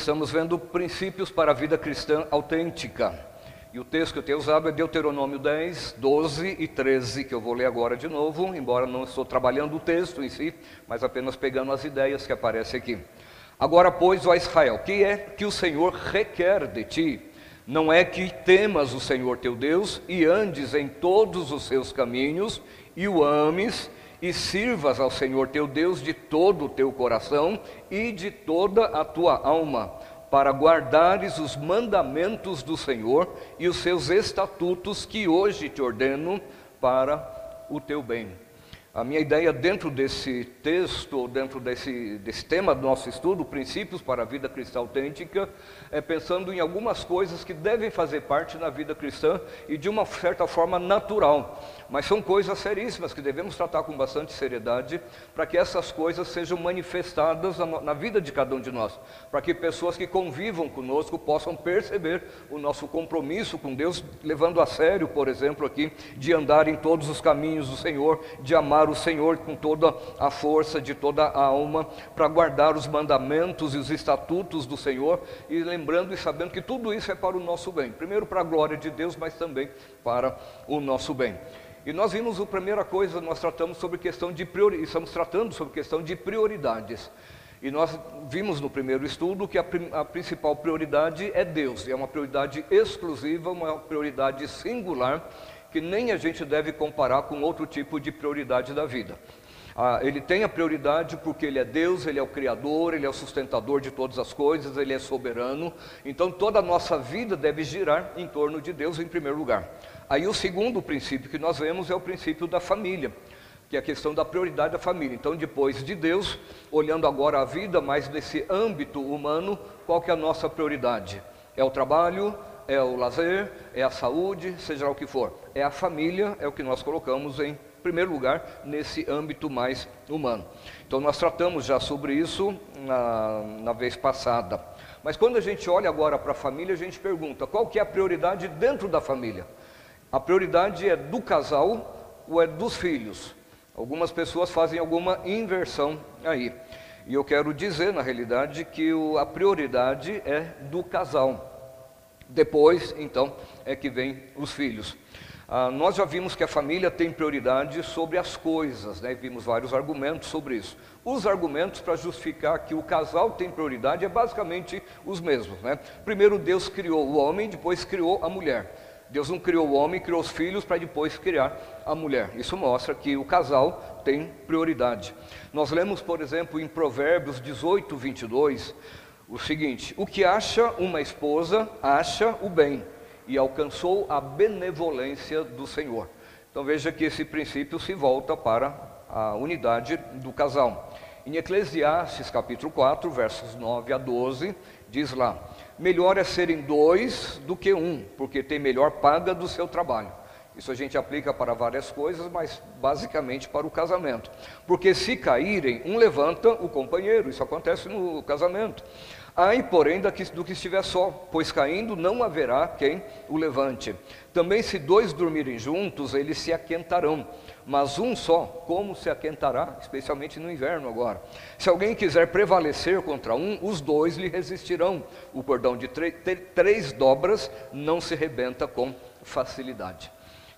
estamos vendo princípios para a vida cristã autêntica. E o texto que eu tenho usado é Deuteronômio 10, 12 e 13, que eu vou ler agora de novo, embora não estou trabalhando o texto em si, mas apenas pegando as ideias que aparecem aqui. Agora, pois, ó Israel, que é que o Senhor requer de ti? Não é que temas o Senhor teu Deus e andes em todos os seus caminhos e o ames e sirvas ao Senhor teu Deus de todo o teu coração e de toda a tua alma, para guardares os mandamentos do Senhor e os seus estatutos que hoje te ordeno para o teu bem. A minha ideia dentro desse texto, dentro desse, desse tema do nosso estudo, Princípios para a Vida Cristã Autêntica, é pensando em algumas coisas que devem fazer parte na vida cristã e de uma certa forma natural. Mas são coisas seríssimas que devemos tratar com bastante seriedade para que essas coisas sejam manifestadas na, na vida de cada um de nós. Para que pessoas que convivam conosco possam perceber o nosso compromisso com Deus, levando a sério, por exemplo, aqui, de andar em todos os caminhos do Senhor, de amar o Senhor com toda a força de toda a alma, para guardar os mandamentos e os estatutos do Senhor, e lembrando e sabendo que tudo isso é para o nosso bem. Primeiro para a glória de Deus, mas também para o nosso bem. E nós vimos a primeira coisa, nós tratamos sobre questão de prioridades, estamos tratando sobre questão de prioridades. E nós vimos no primeiro estudo que a, a, principal prioridade é Deus, é uma prioridade exclusiva, uma prioridade singular, que nem a gente deve comparar com outro tipo de prioridade da vida. Ah, ele tem a prioridade porque ele é Deus, ele é o Criador, ele é o sustentador de todas as coisas, ele é soberano. Então toda a nossa vida deve girar em torno de Deus em primeiro lugar. Aí o segundo princípio que nós vemos é o princípio da família, que é a questão da prioridade da família. Então depois de Deus, olhando agora a vida mais nesse âmbito humano, qual que é a nossa prioridade? É o trabalho, é o lazer, é a saúde, seja o que for. É a família, é o que nós colocamos em primeiro lugar nesse âmbito mais humano. Então nós tratamos já sobre isso na, na vez passada. Mas quando a gente olha agora para a família, a gente pergunta qual que é a prioridade dentro da família? A prioridade é do casal ou é dos filhos? Algumas pessoas fazem alguma inversão aí. E eu quero dizer, na realidade, que a prioridade é do casal. Depois, então, é que vem os filhos. Ah, nós já vimos que a família tem prioridade sobre as coisas, né? vimos vários argumentos sobre isso. Os argumentos para justificar que o casal tem prioridade é basicamente os mesmos. Né? Primeiro Deus criou o homem, depois criou a mulher. Deus não criou o homem, criou os filhos para depois criar a mulher. Isso mostra que o casal tem prioridade. Nós lemos, por exemplo, em Provérbios 18, 22, o seguinte: o que acha uma esposa, acha o bem, e alcançou a benevolência do Senhor. Então veja que esse princípio se volta para a unidade do casal. Em Eclesiastes capítulo 4, versos 9 a 12, diz lá: Melhor é serem dois do que um, porque tem melhor paga do seu trabalho. Isso a gente aplica para várias coisas, mas basicamente para o casamento. Porque se caírem, um levanta o companheiro, isso acontece no casamento. Ai, porém, do que estiver só, pois caindo não haverá quem o levante. Também, se dois dormirem juntos, eles se aquentarão, mas um só, como se aquentará, especialmente no inverno agora? Se alguém quiser prevalecer contra um, os dois lhe resistirão. O cordão de três dobras não se rebenta com facilidade.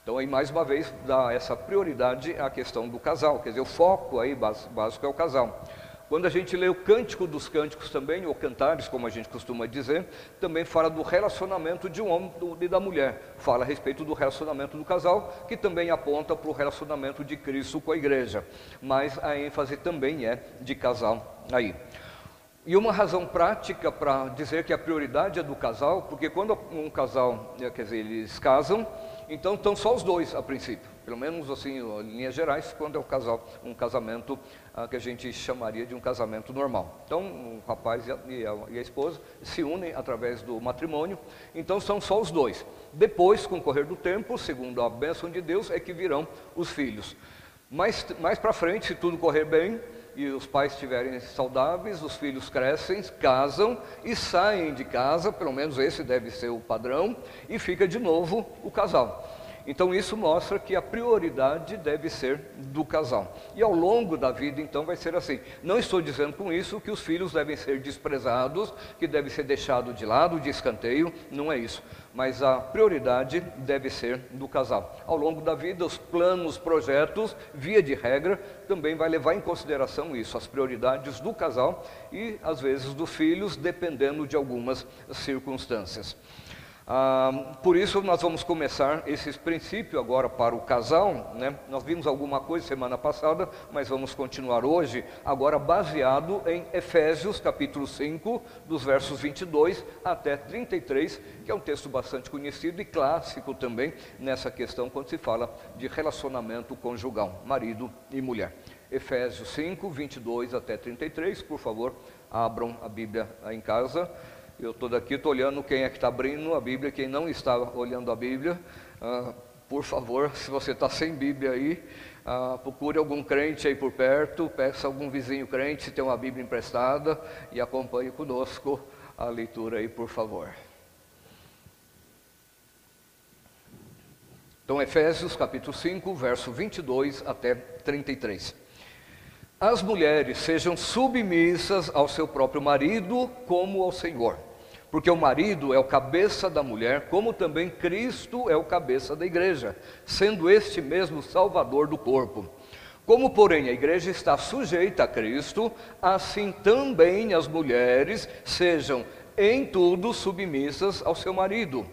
Então, aí mais uma vez, dá essa prioridade à questão do casal, quer dizer, o foco aí básico é o casal. Quando a gente lê o Cântico dos Cânticos também, ou Cantares, como a gente costuma dizer, também fala do relacionamento de um homem e da mulher. Fala a respeito do relacionamento do casal, que também aponta para o relacionamento de Cristo com a igreja. Mas a ênfase também é de casal aí. E uma razão prática para dizer que a prioridade é do casal, porque quando um casal, eh, quer dizer, eles casam, então estão só os dois a princípio. Pelo menos assim, em linhas gerais, quando é um casal, um casamento ah, que a gente chamaria de um casamento normal. Então, o rapaz e a, e, a, e a, esposa se unem através do matrimônio, então são só os dois. Depois, com o correr do tempo, segundo a bênção de Deus, é que virão os filhos. Mais, mais para frente, se tudo correr bem, e os pais estiverem saudáveis, os filhos crescem, casam e saem de casa, pelo menos esse deve ser o padrão, e fica de novo o casal. Então isso mostra que a prioridade deve ser do casal. E ao longo da vida, então, vai ser assim. Não estou dizendo com isso que os filhos devem ser desprezados, que devem ser deixados de lado, de escanteio, não é isso. Mas a prioridade deve ser do casal. Ao longo da vida, os planos, projetos, via de regra, também vai levar em consideração isso, as prioridades do casal e às vezes dos filhos, dependendo de algumas circunstâncias. Ah, por isso nós vamos começar esse princípio agora para o casal. Né? Nós vimos alguma coisa semana passada, mas vamos continuar hoje, agora baseado em Efésios capítulo 5, dos versos 22 até 33, que é um texto bastante conhecido e clássico também nessa questão quando se fala de relacionamento conjugal, marido e mulher. Efésios 5, 22 até 33, por favor, abram a Bíblia em casa. Eu estou daqui, estou olhando quem é que está abrindo a Bíblia, quem não está olhando a Bíblia. Ah, por favor, se você está sem Bíblia aí, ah, procure algum crente aí por perto, peça algum vizinho crente se tem uma Bíblia emprestada e acompanhe conosco a leitura aí, por favor. Então, Efésios capítulo 5, verso 22 até 33. As mulheres sejam submissas ao seu próprio marido como ao Senhor porque o marido é o cabeça da mulher, como também Cristo é o cabeça da igreja, sendo este mesmo salvador do corpo. Como, porém, a igreja está sujeita a Cristo, assim também as mulheres sejam em tudo submissas ao seu marido.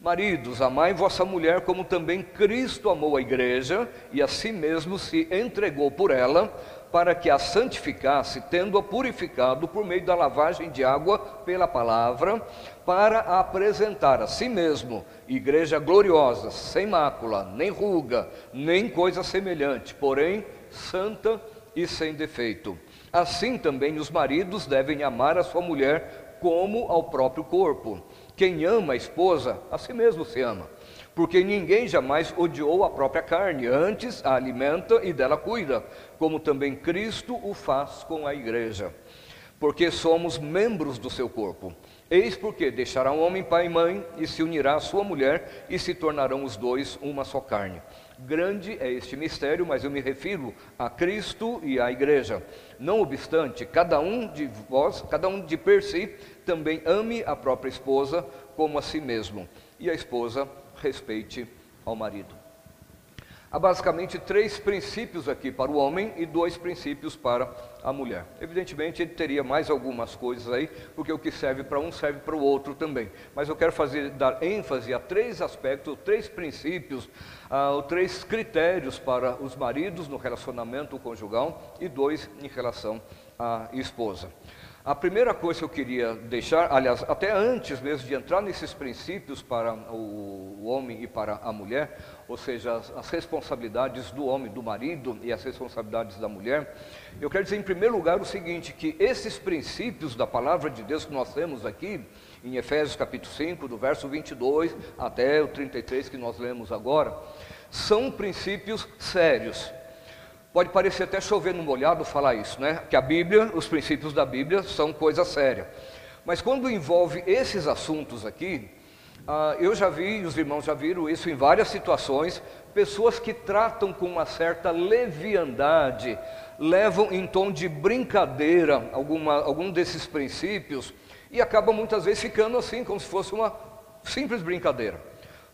Maridos, amai vossa mulher como também Cristo amou a igreja e a si mesmo se entregou por ela, para que a santificasse, tendo-a purificado por meio da lavagem de água pela palavra, para a apresentar a si mesmo, igreja gloriosa, sem mácula, nem ruga, nem coisa semelhante, porém santa e sem defeito. Assim também os maridos devem amar a sua mulher como ao próprio corpo. Quem ama a esposa, a si mesmo se ama porque ninguém jamais odiou a própria carne, antes a alimenta e dela cuida, como também Cristo o faz com a igreja, porque somos membros do seu corpo. Eis porque deixará um homem pai e mãe e se unirá à sua mulher e se tornarão os dois uma só carne. Grande é este mistério, mas eu me refiro a Cristo e à igreja. Não obstante, cada um de vós, cada um de per si, também ame a própria esposa como a si mesmo, e a esposa respeite ao marido. Há basicamente três princípios aqui para o homem e dois princípios para a mulher. Evidentemente, ele teria mais algumas coisas aí, porque o que serve para um serve para o outro também. Mas eu quero fazer, dar ênfase a três aspectos, três princípios, uh, três critérios para os maridos no relacionamento conjugal e dois em relação à esposa. A primeira coisa que eu queria deixar, aliás, até antes mesmo de entrar nesses princípios para o homem e para a mulher, ou seja, as, as, responsabilidades do homem, do marido e as responsabilidades da mulher, eu quero dizer em primeiro lugar o seguinte, que esses princípios da palavra de Deus que nós temos aqui, em Efésios capítulo 5, do verso 22 até o 33 que nós lemos agora, são princípios sérios, Pode parecer até chover no molhado falar isso, né? Que a Bíblia, os princípios da Bíblia são coisa séria. Mas quando envolve esses assuntos aqui, ah, eu já vi, os irmãos já viram isso em várias situações, pessoas que tratam com uma certa leviandade, levam em tom de brincadeira alguma, algum desses princípios e acabam muitas vezes ficando assim, como se fosse uma simples brincadeira.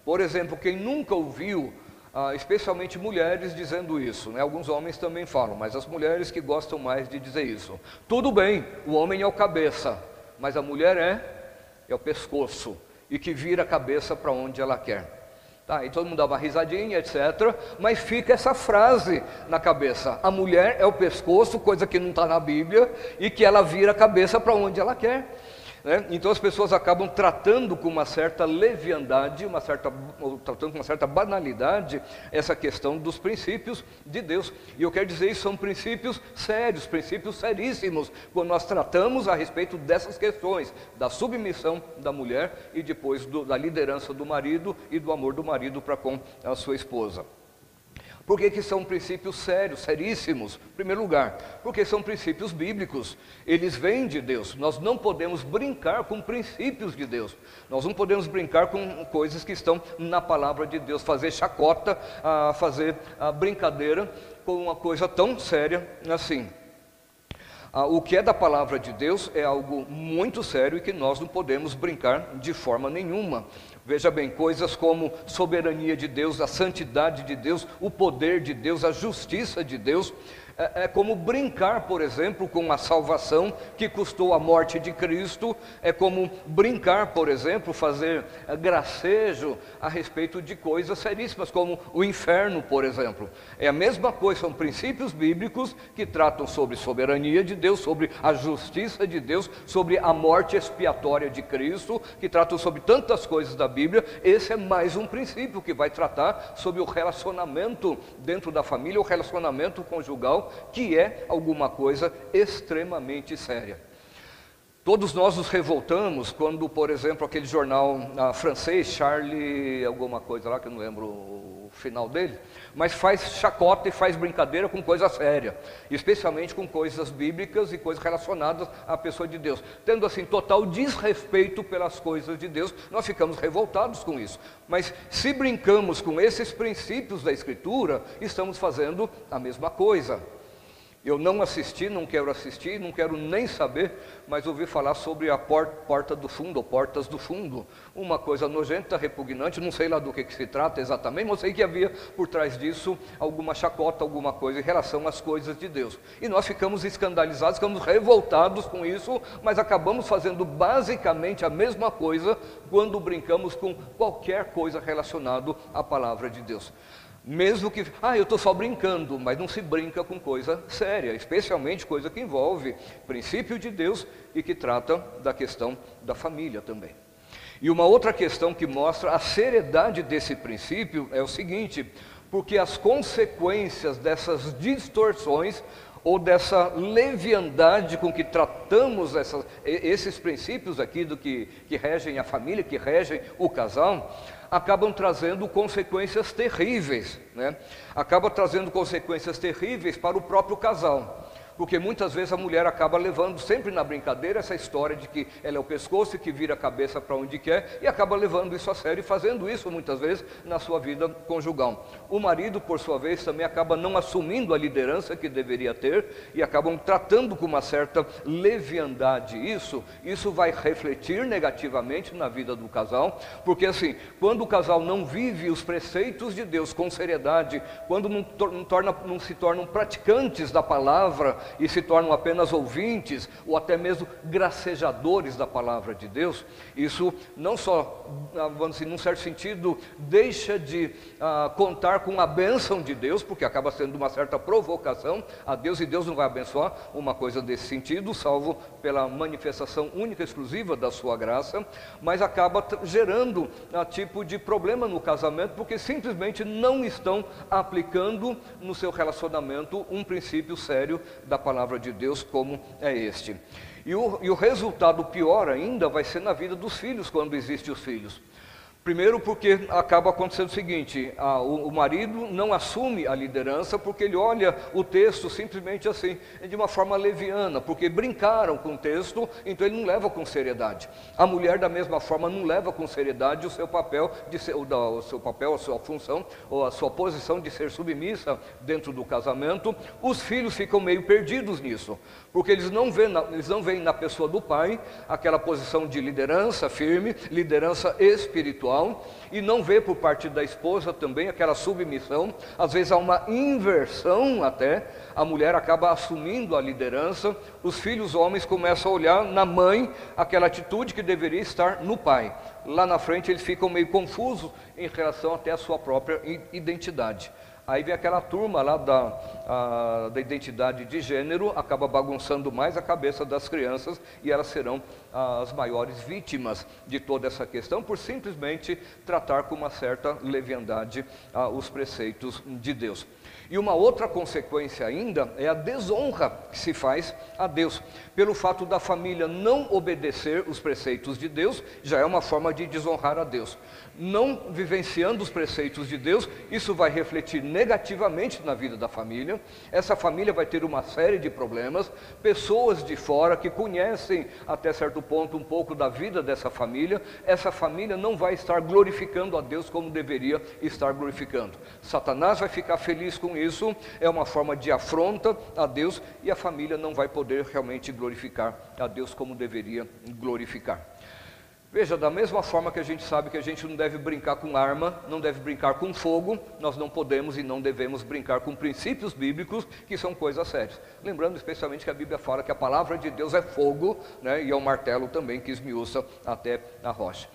Por exemplo, quem nunca ouviu ah, especialmente mulheres dizendo isso. Né? Alguns homens também falam, mas as mulheres que gostam mais de dizer isso. Tudo bem, o homem é o cabeça, mas a mulher é, é o pescoço e que vira a cabeça para onde ela quer. Tá, e todo mundo dá uma risadinha, etc. Mas fica essa frase na cabeça: a mulher é o pescoço, coisa que não está na Bíblia, e que ela vira a cabeça para onde ela quer. Né? Então as pessoas acabam tratando com uma certa leviandade, uma certa, tratando com uma certa banalidade essa questão dos princípios de Deus. E eu quero dizer isso são princípios sérios, princípios seríssimos, quando nós tratamos a respeito dessas questões, da submissão da mulher e depois do, da liderança do marido e do amor do marido para com a sua esposa. Por que, que são princípios sérios, seríssimos? Em primeiro lugar, porque são princípios bíblicos, eles vêm de Deus. Nós não podemos brincar com princípios de Deus, nós não podemos brincar com coisas que estão na palavra de Deus, fazer chacota, ah, fazer ah, brincadeira com uma coisa tão séria assim. Ah, o que é da palavra de Deus é algo muito sério e que nós não podemos brincar de forma nenhuma. Veja bem, coisas como soberania de Deus, a santidade de Deus, o poder de Deus, a justiça de Deus, é, é, como brincar, por exemplo, com a salvação que custou a morte de Cristo, é como brincar, por exemplo, fazer é, gracejo a respeito de coisas seríssimas, como o inferno, por exemplo. É a mesma coisa, são princípios bíblicos que tratam sobre soberania de Deus, sobre a justiça de Deus, sobre a morte expiatória de Cristo, que tratam sobre tantas coisas da Bíblia. Esse é mais um princípio que vai tratar sobre o relacionamento dentro da família, o relacionamento conjugal que é alguma coisa extremamente séria. Todos nós nos revoltamos quando, por exemplo, aquele jornal ah, francês, Charlie, alguma coisa lá que eu não lembro o final dele, mas faz chacota e faz brincadeira com coisa séria, especialmente com coisas bíblicas e coisas relacionadas à pessoa de Deus. Tendo assim total desrespeito pelas coisas de Deus, nós ficamos revoltados com isso. Mas se brincamos com esses princípios da Escritura, estamos fazendo a mesma coisa. Eu não assisti, não quero assistir, não quero nem saber, mas ouvi falar sobre a porta do fundo, ou portas do fundo. Uma coisa nojenta, repugnante, não sei lá do que, que se trata exatamente, mas sei que havia por trás disso alguma chacota, alguma coisa em relação às coisas de Deus. E nós ficamos escandalizados, ficamos revoltados com isso, mas acabamos fazendo basicamente a mesma coisa quando brincamos com qualquer coisa relacionada à palavra de Deus. Mesmo que, ah, eu estou só brincando, mas não se brinca com coisa séria, especialmente coisa que envolve princípio de Deus e que trata da questão da família também. E uma outra questão que mostra a seriedade desse princípio é o seguinte: porque as consequências dessas distorções ou dessa leviandade com que tratamos essas, esses princípios aqui do que, que regem a família, que regem o casal, acabam trazendo consequências terríveis, né? acaba trazendo consequências terríveis para o próprio casal porque muitas vezes a mulher acaba levando sempre na brincadeira essa história de que ela é o pescoço e que vira a cabeça para onde quer e acaba levando isso a sério e fazendo isso muitas vezes na sua vida conjugal. O marido, por sua vez, também acaba não assumindo a liderança que deveria ter e acabam tratando com uma certa leviandade isso. Isso vai refletir negativamente na vida do casal, porque assim, quando o casal não vive os preceitos de Deus com seriedade, quando não, torna, não se tornam praticantes da palavra e se tornam apenas ouvintes ou até mesmo gracejadores da palavra de Deus, isso não só, ah, vamos dizer, num certo sentido, deixa de ah, contar com a bênção de Deus, porque acaba sendo uma certa provocação a Deus, e Deus não vai abençoar uma coisa desse sentido, salvo pela manifestação única e exclusiva da sua graça, mas acaba gerando a ah, tipo de problema no casamento, porque simplesmente não estão aplicando no seu relacionamento um princípio sério da palavra de Deus como é este. E o, e o resultado pior ainda vai ser na vida dos filhos, quando existem os filhos. Primeiro, porque acaba acontecendo o seguinte: a, o, o, marido não assume a liderança porque ele olha o texto simplesmente assim, de uma forma leviana, porque brincaram com o texto, então ele não leva com seriedade. A mulher, da mesma forma, não leva com seriedade o seu papel, de ser, o, da, o seu papel, a sua função, ou a sua posição de ser submissa dentro do casamento. Os filhos ficam meio perdidos nisso, porque eles não veem na, eles não veem na pessoa do pai aquela posição de liderança firme, liderança espiritual e não vê por parte da esposa também aquela submissão, às vezes há uma inversão até, a mulher acaba assumindo a liderança, os filhos homens começam a olhar na mãe aquela atitude que deveria estar no pai. Lá na frente eles ficam meio confusos em relação até à sua própria identidade. Aí vem aquela turma lá da, a, da identidade de gênero, acaba bagunçando mais a cabeça das crianças e elas serão as maiores vítimas de toda essa questão por simplesmente tratar com uma certa leviandade ah, os preceitos de Deus. E uma outra consequência ainda é a desonra que se faz a Deus. Pelo fato da família não obedecer os preceitos de Deus, já é uma forma de desonrar a Deus. Não vivenciando os preceitos de Deus, isso vai refletir negativamente na vida da família. Essa família vai ter uma série de problemas, pessoas de fora que conhecem até certo ponto um pouco da vida dessa família, essa família não vai estar glorificando a Deus como deveria estar glorificando. Satanás vai ficar feliz com isso, é uma forma de afronta a Deus e a família não vai poder realmente glorificar a Deus como deveria glorificar. Veja, da mesma forma que a gente sabe que a gente não deve brincar com arma, não deve brincar com fogo, nós não podemos e não devemos brincar com princípios bíblicos, que são coisas sérias. Lembrando especialmente que a Bíblia fala que a palavra de Deus é fogo, né, e é o um martelo também que esmiuça até a rocha.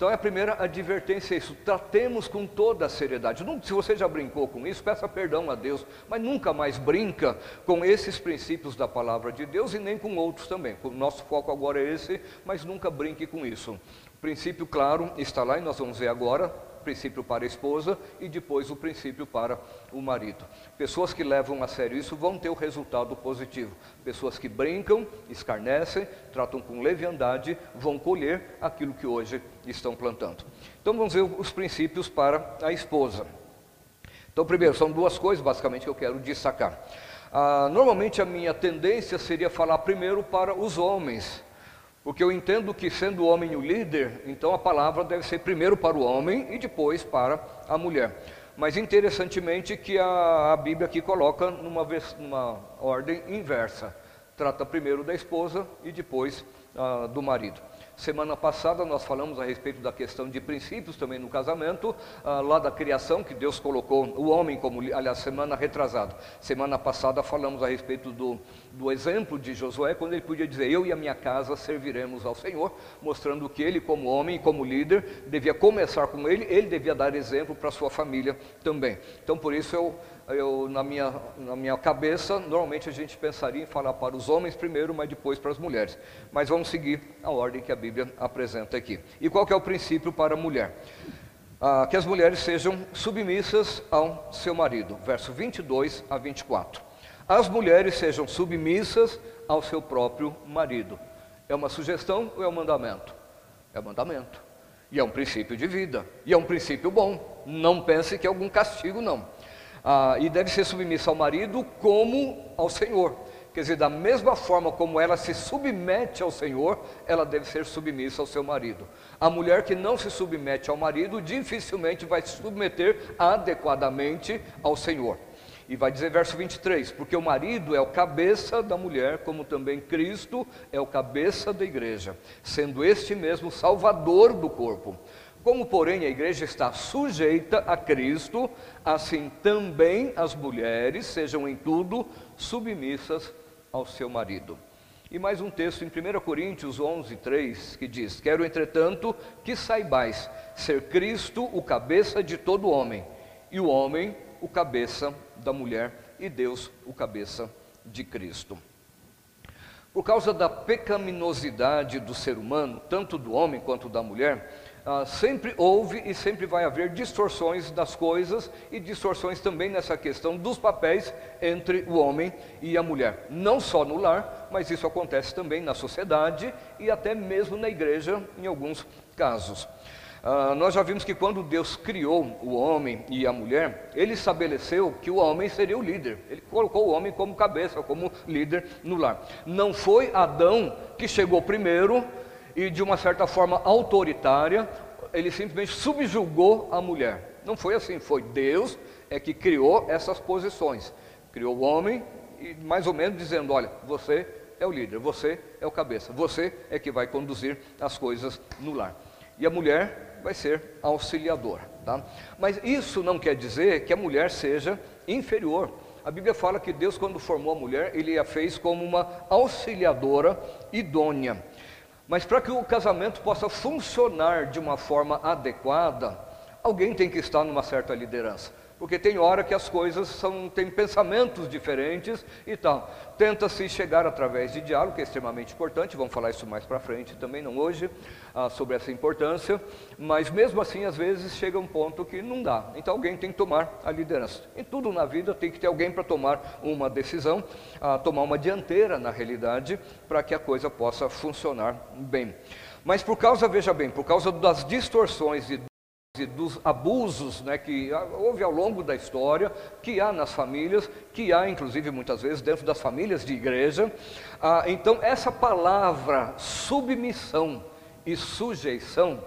Então é a primeira advertência é isso, tratemos com toda a seriedade. se você já brincou com isso, peça perdão a Deus, mas nunca mais brinca com esses princípios da palavra de Deus e nem com outros também. O nosso foco agora é esse, mas nunca brinque com isso. O princípio claro está lá e nós vamos ver agora, princípio para a esposa e depois o princípio para o marido. Pessoas que levam a sério isso vão ter o resultado positivo. Pessoas que brincam, escarnecem, tratam com leviandade, vão colher aquilo que hoje estão plantando. Então vamos ver os princípios para a esposa. Então, primeiro, são duas coisas basicamente que eu quero destacar. Ah, normalmente a minha tendência seria falar primeiro para os homens, porque eu entendo que, sendo o homem o líder, então a palavra deve ser primeiro para o homem e depois para a mulher. Mas interessantemente que a, a Bíblia aqui coloca numa, numa, ordem inversa. Trata primeiro da esposa e depois ah, do marido. Semana passada nós falamos a respeito da questão de princípios também no casamento, ah, lá da criação, que Deus colocou o homem como, aliás, semana retrasada. Semana passada falamos a respeito do, do exemplo de Josué, quando ele podia dizer: Eu e a minha casa serviremos ao Senhor, mostrando que ele, como homem como líder, devia começar com ele, ele devia dar exemplo para sua família também. Então, por isso eu eu, na, minha, na minha cabeça, normalmente a gente pensaria em falar para os homens primeiro, mas depois para as mulheres. Mas vamos seguir a ordem que a Bíblia apresenta aqui. E qual é o princípio para a mulher? Ah, que as mulheres sejam submissas ao seu marido. Verso 22 a 24. As mulheres sejam submissas ao seu próprio marido. É uma sugestão ou é um mandamento? É um mandamento. E é um princípio de vida. E é um princípio bom. Não pense que é algum castigo, não ah, e deve ser submissa ao marido como ao Senhor. Quer dizer, da mesma forma como ela se submete ao Senhor, ela deve ser submissa ao seu marido. A mulher que não se submete ao marido dificilmente vai se submeter adequadamente ao Senhor. E vai dizer verso 23: Porque o marido é o cabeça da mulher, como também Cristo é o cabeça da igreja, sendo este mesmo salvador do corpo. Como, porém, a igreja está sujeita a Cristo, assim também as mulheres sejam em tudo submissas ao seu marido. E mais um texto em 1 Coríntios 11, 3, que diz: Quero, entretanto, que saibais ser Cristo o cabeça de todo homem, e o homem o cabeça da mulher, e Deus o cabeça de Cristo. Por causa da pecaminosidade do ser humano, tanto do homem quanto da mulher, ah, sempre houve e sempre vai haver distorções das coisas e distorções também nessa questão dos papéis entre o homem e a mulher. Não só no lar, mas isso acontece também na sociedade e até mesmo na igreja, em alguns casos. Ah, nós já vimos que quando Deus criou o homem e a mulher, ele estabeleceu que o homem seria o líder. Ele colocou o homem como cabeça, como líder no lar. Não foi Adão que chegou primeiro e de uma certa forma autoritária, ele simplesmente subjugou a mulher. Não foi assim, foi Deus é que criou essas posições. Criou o homem e mais ou menos dizendo, olha, você é o líder, você é o cabeça, você é que vai conduzir as coisas no lar. E a mulher vai ser auxiliadora, tá? Mas isso não quer dizer que a mulher seja inferior. A Bíblia fala que Deus, quando formou a mulher, ele a fez como uma auxiliadora idônea. Mas para que o casamento possa funcionar de uma forma adequada, alguém tem que estar numa certa liderança porque tem hora que as coisas são, têm pensamentos diferentes e tal. Tenta-se chegar através de diálogo, que é extremamente importante, vamos falar isso mais para frente também, não hoje, ah, sobre essa importância, mas mesmo assim, às vezes, chega um ponto que não dá. Então alguém tem que tomar a liderança. Em tudo na vida tem que ter alguém para tomar uma decisão, ah, tomar uma dianteira na realidade, para que a coisa possa funcionar bem. Mas por causa, veja bem, por causa das distorções e e dos abusos né, que houve ao longo da história, que há nas famílias, que há inclusive muitas vezes dentro das famílias de igreja. Ah, então, essa palavra submissão e sujeição,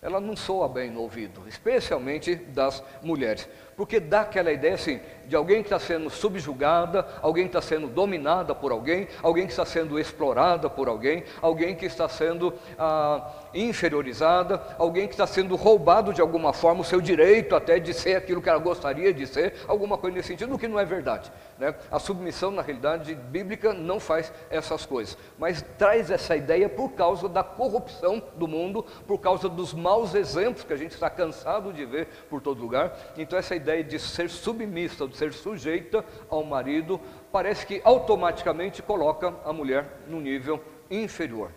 ela não soa bem no ouvido, especialmente das mulheres, porque dá aquela ideia assim, de alguém que está sendo subjugada, alguém que está sendo dominada por alguém, alguém que está sendo explorada por alguém, alguém que está sendo ah, inferiorizada, alguém que está sendo roubado de alguma forma o seu direito até de ser aquilo que ela gostaria de ser, alguma coisa nesse sentido, o que não é verdade. Né? A submissão, na realidade bíblica, não faz essas coisas, mas traz essa ideia por causa da corrupção do mundo, por causa dos maus exemplos que a gente está cansado de ver por todo lugar. Então, essa ideia de ser submissa, ser sujeita ao marido, parece que automaticamente coloca a mulher no nível inferior.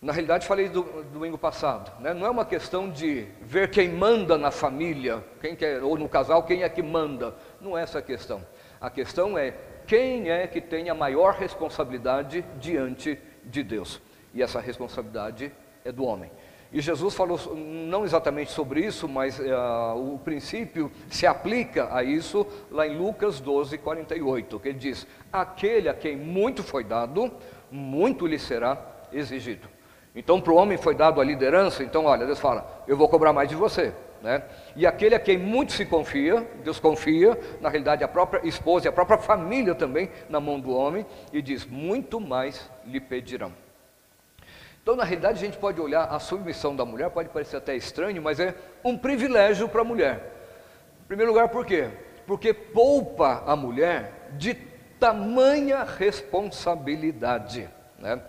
Na realidade, falei do, do domingo passado, né? não é uma questão de ver quem manda na família, quem quer, ou no casal, quem é que manda. Não é essa a questão. A questão é quem é que tem a maior responsabilidade diante de Deus. E essa responsabilidade é do homem. E Jesus falou não exatamente sobre isso, mas uh, o princípio se aplica a isso lá em Lucas 12, 48, que ele diz: Aquele a quem muito foi dado, muito lhe será exigido. Então, para o homem foi dado a liderança, então, olha, Deus fala: Eu vou cobrar mais de você. Né? E aquele a quem muito se confia, Deus confia, na realidade, a própria esposa e a própria família também na mão do homem, e diz: Muito mais lhe pedirão. Então, na realidade, a gente pode olhar a submissão da mulher, pode parecer até estranho, mas é um privilégio para a mulher. Em primeiro lugar, por quê? Porque poupa a mulher de tamanha responsabilidade. Né?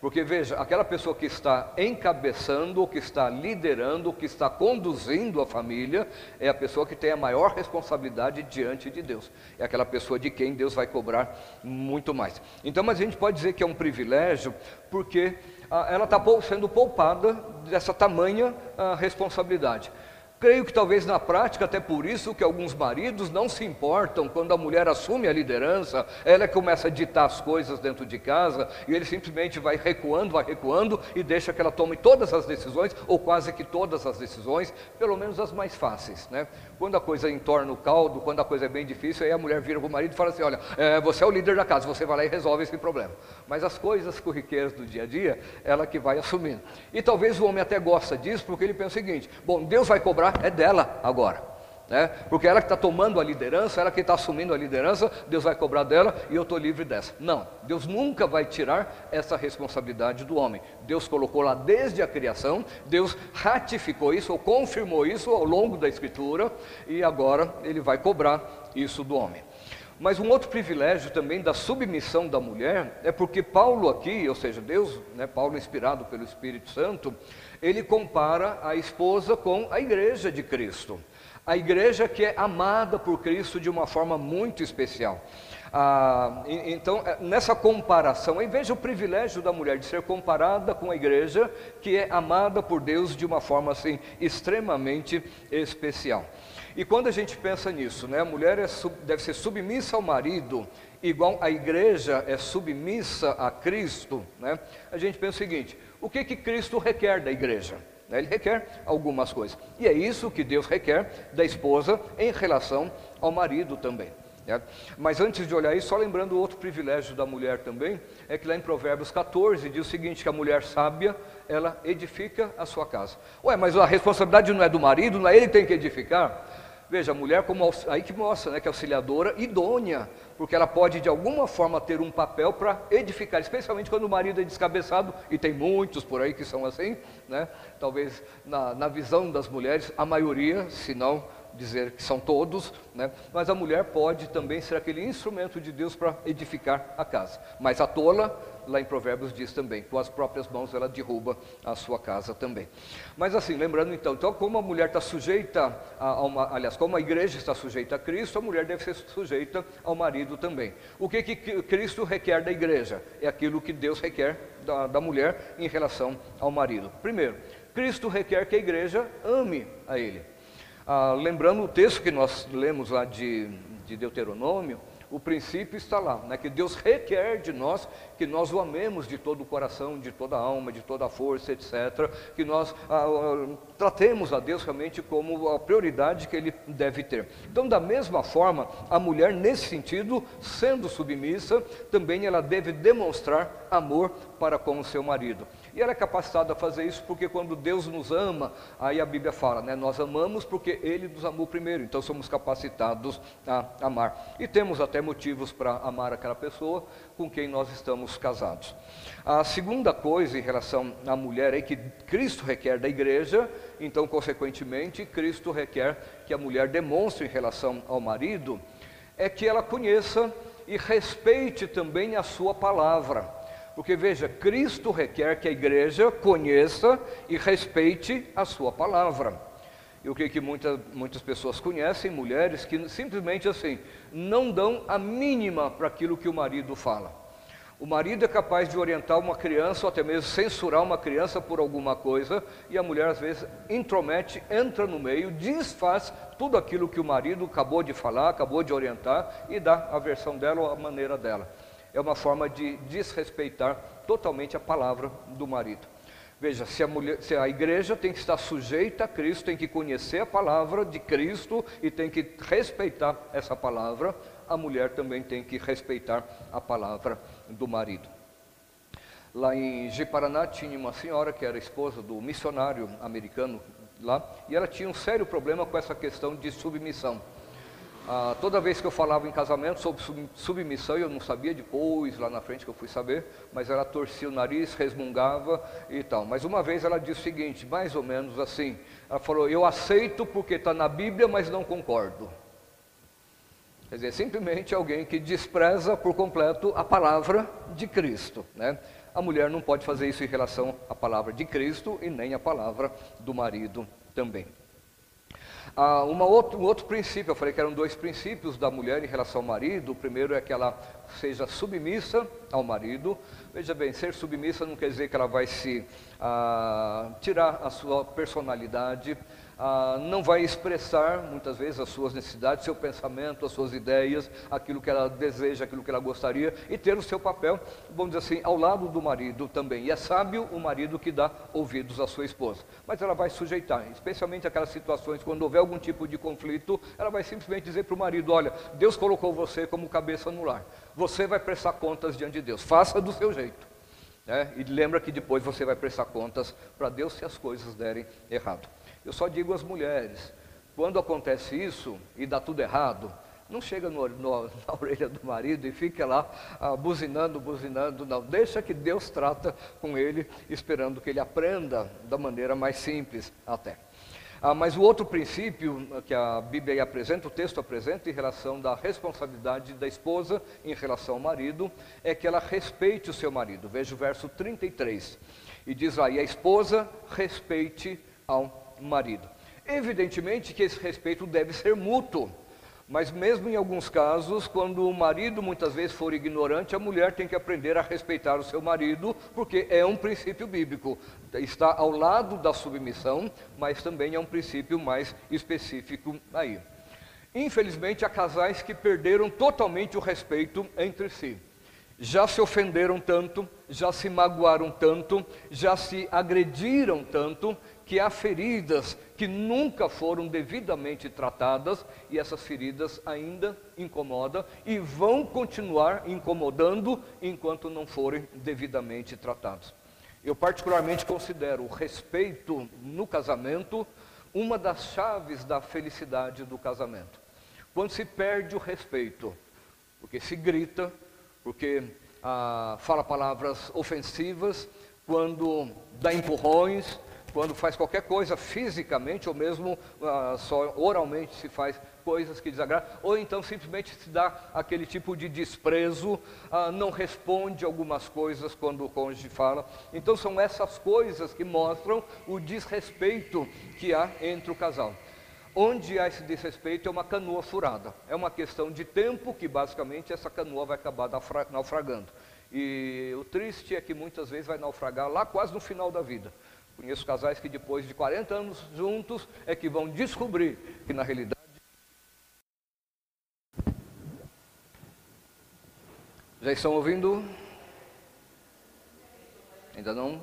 Porque veja, aquela pessoa que está encabeçando, que está liderando, que está conduzindo a família, é a pessoa que tem a maior responsabilidade diante de Deus. É aquela pessoa de quem Deus vai cobrar muito mais. Então, mas a gente pode dizer que é um privilégio, porque ah, ela está sendo poupada dessa tamanha ah, responsabilidade. Creio que talvez na prática, até por isso, que alguns maridos não se importam quando a mulher assume a liderança, ela começa a ditar as coisas dentro de casa e ele simplesmente vai recuando, vai recuando e deixa que ela tome todas as decisões, ou quase que todas as decisões, pelo menos as mais fáceis. Né? Quando a coisa entorna o caldo, quando a coisa é bem difícil, aí a mulher vira para o marido e fala assim: Olha, é, você é o líder da casa, você vai lá e resolve esse problema. Mas as coisas corriqueiras do dia a dia, ela que vai assumindo. E talvez o homem até gosta disso, porque ele pensa o seguinte: Bom, Deus vai cobrar é dela agora. Né? Porque ela que está tomando a liderança, ela que está assumindo a liderança, Deus vai cobrar dela e eu estou livre dessa. Não, Deus nunca vai tirar essa responsabilidade do homem. Deus colocou lá desde a criação, Deus ratificou isso ou confirmou isso ao longo da Escritura e agora Ele vai cobrar isso do homem. Mas um outro privilégio também da submissão da mulher é porque Paulo aqui, ou seja, Deus, né, Paulo inspirado pelo Espírito Santo, ele compara a esposa com a igreja de Cristo. A igreja que é amada por Cristo de uma forma muito especial. Ah, então, é, nessa comparação, aí veja o privilégio da mulher de ser comparada com a igreja que é amada por Deus de uma forma assim extremamente especial. E quando a gente pensa nisso, né, a mulher é, deve ser submissa ao marido, igual a igreja é submissa a Cristo, né, a gente pensa o seguinte: o que, que Cristo requer da igreja? Né, ele requer algumas coisas. E é isso que Deus requer da esposa em relação ao marido também. Né? Mas antes de olhar isso, só lembrando outro privilégio da mulher também, é que lá em Provérbios 14 diz o seguinte: que a mulher sábia, ela edifica a sua casa. Ué, mas a responsabilidade não é do marido, não é ele que tem que edificar? Veja, a mulher como aí que mostra, né, que é auxiliadora idônea, porque ela pode de alguma forma ter um papel para edificar, especialmente quando o marido é descabeçado, e tem muitos por aí que são assim, né? Talvez na, na visão das mulheres, a maioria, se não dizer que são todos, né? mas a mulher pode também ser aquele instrumento de Deus para edificar a casa. Mas a tola, lá em Provérbios diz também, com as próprias mãos ela derruba a sua casa também. Mas assim, lembrando então, então como a mulher está sujeita a, uma, aliás, como a igreja está sujeita a Cristo, a mulher deve ser sujeita ao marido também. O que, que Cristo requer da igreja? É aquilo que Deus requer da, da mulher em relação ao marido. Primeiro, Cristo requer que a igreja ame a Ele. Ah, lembrando o texto que nós lemos lá de, de Deuteronômio, O princípio está lá, né? que Deus requer de nós que nós o amemos de todo o coração, de toda a alma, de toda a força, etc. Que nós ah, ah, tratemos a Deus realmente como a prioridade que Ele deve ter. Então, da mesma forma, a mulher, nesse sentido, sendo submissa, também ela deve demonstrar amor para com o seu marido. E ela é capacitada a fazer isso porque quando Deus nos ama, aí a Bíblia fala, né? Nós amamos porque Ele nos amou primeiro, então somos capacitados a amar. E temos até motivos para amar aquela pessoa com quem nós estamos casados. A segunda coisa em relação à mulher é que Cristo requer da igreja, então, consequentemente, Cristo requer que a mulher demonstre em relação ao marido, é que ela conheça e respeite também a sua palavra. Porque veja, Cristo requer que a igreja conheça e respeite a sua palavra. Eu creio que muita, muitas pessoas conhecem mulheres que simplesmente assim não dão a mínima para aquilo que o marido fala. O marido é capaz de orientar uma criança ou até mesmo censurar uma criança por alguma coisa, e a mulher às vezes intromete, entra no meio, desfaz tudo aquilo que o marido acabou de falar, acabou de orientar e dá a versão dela ou a maneira dela é uma forma de desrespeitar totalmente a palavra do marido. Veja, se a, mulher, se a igreja tem que estar sujeita a Cristo, tem que conhecer a palavra de Cristo e tem que respeitar essa palavra, a mulher também tem que respeitar a palavra do marido. Lá em Jiparaná tinha uma senhora que era esposa do missionário americano lá, e ela tinha um sério problema com essa questão de submissão. Ah, toda vez que eu falava em casamento sobre submissão, eu não sabia depois, lá na frente que eu fui saber, mas ela torcia o nariz, resmungava e tal. Mas uma vez ela disse o seguinte, mais ou menos assim: ela falou, eu aceito porque está na Bíblia, mas não concordo. Quer dizer, simplesmente alguém que despreza por completo a palavra de Cristo. Né? A mulher não pode fazer isso em relação à palavra de Cristo e nem à palavra do marido também. Ah, outro, um outro princípio, eu falei que eram dois princípios da mulher em relação ao marido. O primeiro é que ela seja submissa ao marido. Veja bem, ser submissa não quer dizer que ela vai se ah, tirar a sua personalidade, ah, não vai expressar muitas vezes as suas necessidades, seu pensamento, as suas ideias, aquilo que ela deseja, aquilo que ela gostaria, e ter o seu papel, vamos dizer assim, ao lado do marido também. E é sábio o marido que dá ouvidos à sua esposa. Mas ela vai sujeitar, especialmente aquelas situações quando houver algum tipo de conflito, ela vai simplesmente dizer para o marido: olha, Deus colocou você como cabeça no lar, você vai prestar contas diante de Deus, faça do seu jeito. É, e lembra que depois você vai prestar contas para Deus se as coisas derem errado. Eu só digo às mulheres: quando acontece isso e dá tudo errado, não chega no, no, na orelha do marido e fica lá ah, buzinando, buzinando, não. Deixa que Deus trata com ele, esperando que ele aprenda da maneira mais simples até. Ah, mas o outro princípio que a Bíblia apresenta, o texto apresenta, em relação da responsabilidade da esposa em relação ao marido, é que ela respeite o seu marido. Veja o verso 33. E diz e a esposa respeite ao marido. Evidentemente que esse respeito deve ser mútuo, mas mesmo em alguns casos, quando o marido muitas vezes for ignorante, a mulher tem que aprender a respeitar o seu marido, porque é um princípio bíblico. Está ao lado da submissão, mas também é um princípio mais específico aí. Infelizmente, há casais que perderam totalmente o respeito entre si já se ofenderam tanto, já se magoaram tanto, já se agrediram tanto, que há feridas que nunca foram devidamente tratadas e essas feridas ainda incomodam e vão continuar incomodando enquanto não forem devidamente tratados. Eu particularmente considero o respeito no casamento uma das chaves da felicidade do casamento. Quando se perde o respeito, porque se grita, porque ah, fala palavras ofensivas, quando dá empurrões, quando faz qualquer coisa fisicamente ou mesmo ah, só oralmente se faz coisas que desagradam, ou então simplesmente se dá aquele tipo de desprezo, ah, não responde algumas coisas quando o cônjuge fala. Então são essas coisas que mostram o desrespeito que há entre o casal. Onde há esse desrespeito é uma canoa furada. É uma questão de tempo que basicamente essa canoa vai acabar naufragando. E o triste é que muitas vezes vai naufragar lá quase no final da vida. Conheço casais que depois de 40 anos juntos é que vão descobrir que na realidade Já estão ouvindo? Ainda não?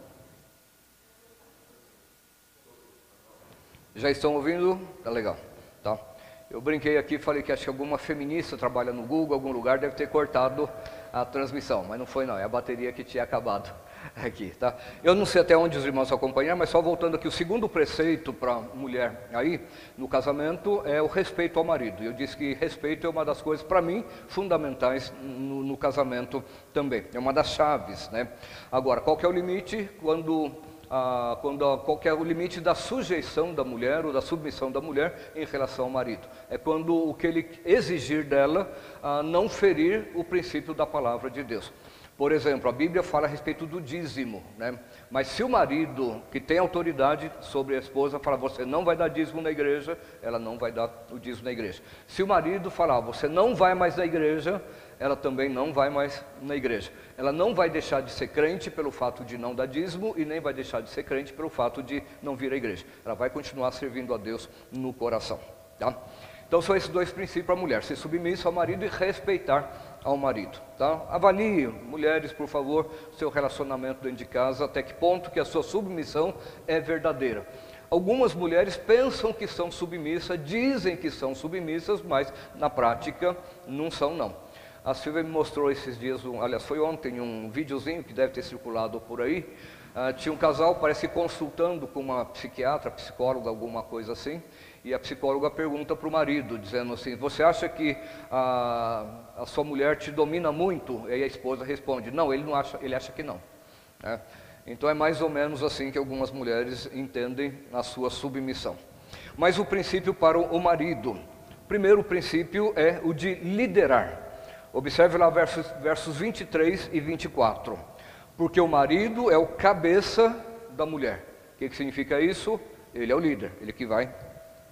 Já estão ouvindo? Tá legal. Tá. Eu brinquei aqui, falei que acho que alguma feminista trabalha no Google, algum lugar deve ter cortado a transmissão, mas não foi não, é a bateria que tinha acabado aqui, tá? Eu não sei até onde os irmãos acompanhar, mas só voltando aqui, o segundo preceito para a mulher aí, no casamento, é o respeito ao marido. Eu disse que respeito é uma das coisas, para mim, fundamentais no, no casamento também, é uma das chaves, né? Agora, qual que é o limite quando ah, quando, qual é o limite da sujeição da mulher ou da submissão da mulher em relação ao marido. É quando o que ele exigir dela ah, não ferir o princípio da palavra de Deus. Por exemplo, a Bíblia fala a respeito do dízimo, né? mas se o marido que tem autoridade sobre a esposa falar você não vai dar dízimo na igreja, ela não vai dar o dízimo na igreja. Se o marido falar você não vai mais na igreja, ela também não vai mais na igreja. Ela não vai deixar de ser crente pelo fato de não dar dízimo e nem vai deixar de ser crente pelo fato de não vir à igreja. Ela vai continuar servindo a Deus no coração. Tá? Então são esses dois princípios para a mulher: ser submissa ao marido e respeitar ao marido. Tá? Avalie, mulheres, por favor, seu relacionamento dentro de casa, até que ponto que a sua submissão é verdadeira. Algumas mulheres pensam que são submissas, dizem que são submissas, mas na prática não são não. A Silvia me mostrou esses dias, um, aliás, foi ontem, um videozinho que deve ter circulado por aí. Uh, tinha um casal, parece consultando com uma psiquiatra, psicóloga, alguma coisa assim. E a psicóloga pergunta para o marido, dizendo assim: Você acha que a, a, sua mulher te domina muito? E a esposa responde: Não, ele não acha, ele acha que não. É. Então é mais ou menos assim que algumas mulheres entendem a sua submissão. Mas o princípio para o marido. Primeiro princípio é o de liderar. Observe lá versos, versos 23 e 24. Porque o marido é o cabeça da mulher. O que, que significa isso? Ele é o líder, ele que vai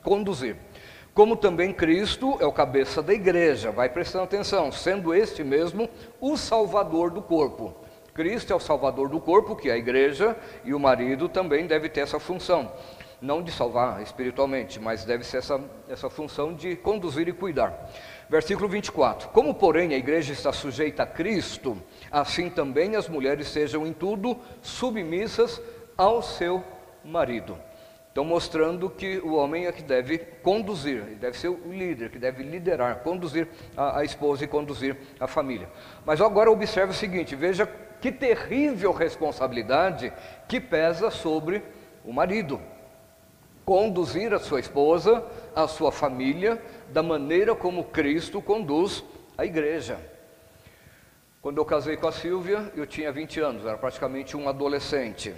conduzir. Como também Cristo é o cabeça da igreja, vai prestando atenção, sendo este mesmo o salvador do corpo. Cristo é o salvador do corpo, que é a igreja, e o marido também deve ter essa função. Não de salvar espiritualmente, mas deve ser essa, essa função de conduzir e cuidar. Versículo 24: Como, porém, a igreja está sujeita a Cristo, assim também as mulheres sejam em tudo submissas ao seu marido. Então, mostrando que o homem é que deve conduzir, ele deve ser o líder, que deve liderar, conduzir a, a esposa e conduzir a família. Mas agora observe o seguinte: veja que terrível responsabilidade que pesa sobre o marido conduzir a sua esposa, a sua família, da maneira como Cristo conduz a igreja. Quando eu casei com a Silvia, eu tinha 20 anos, era praticamente um adolescente.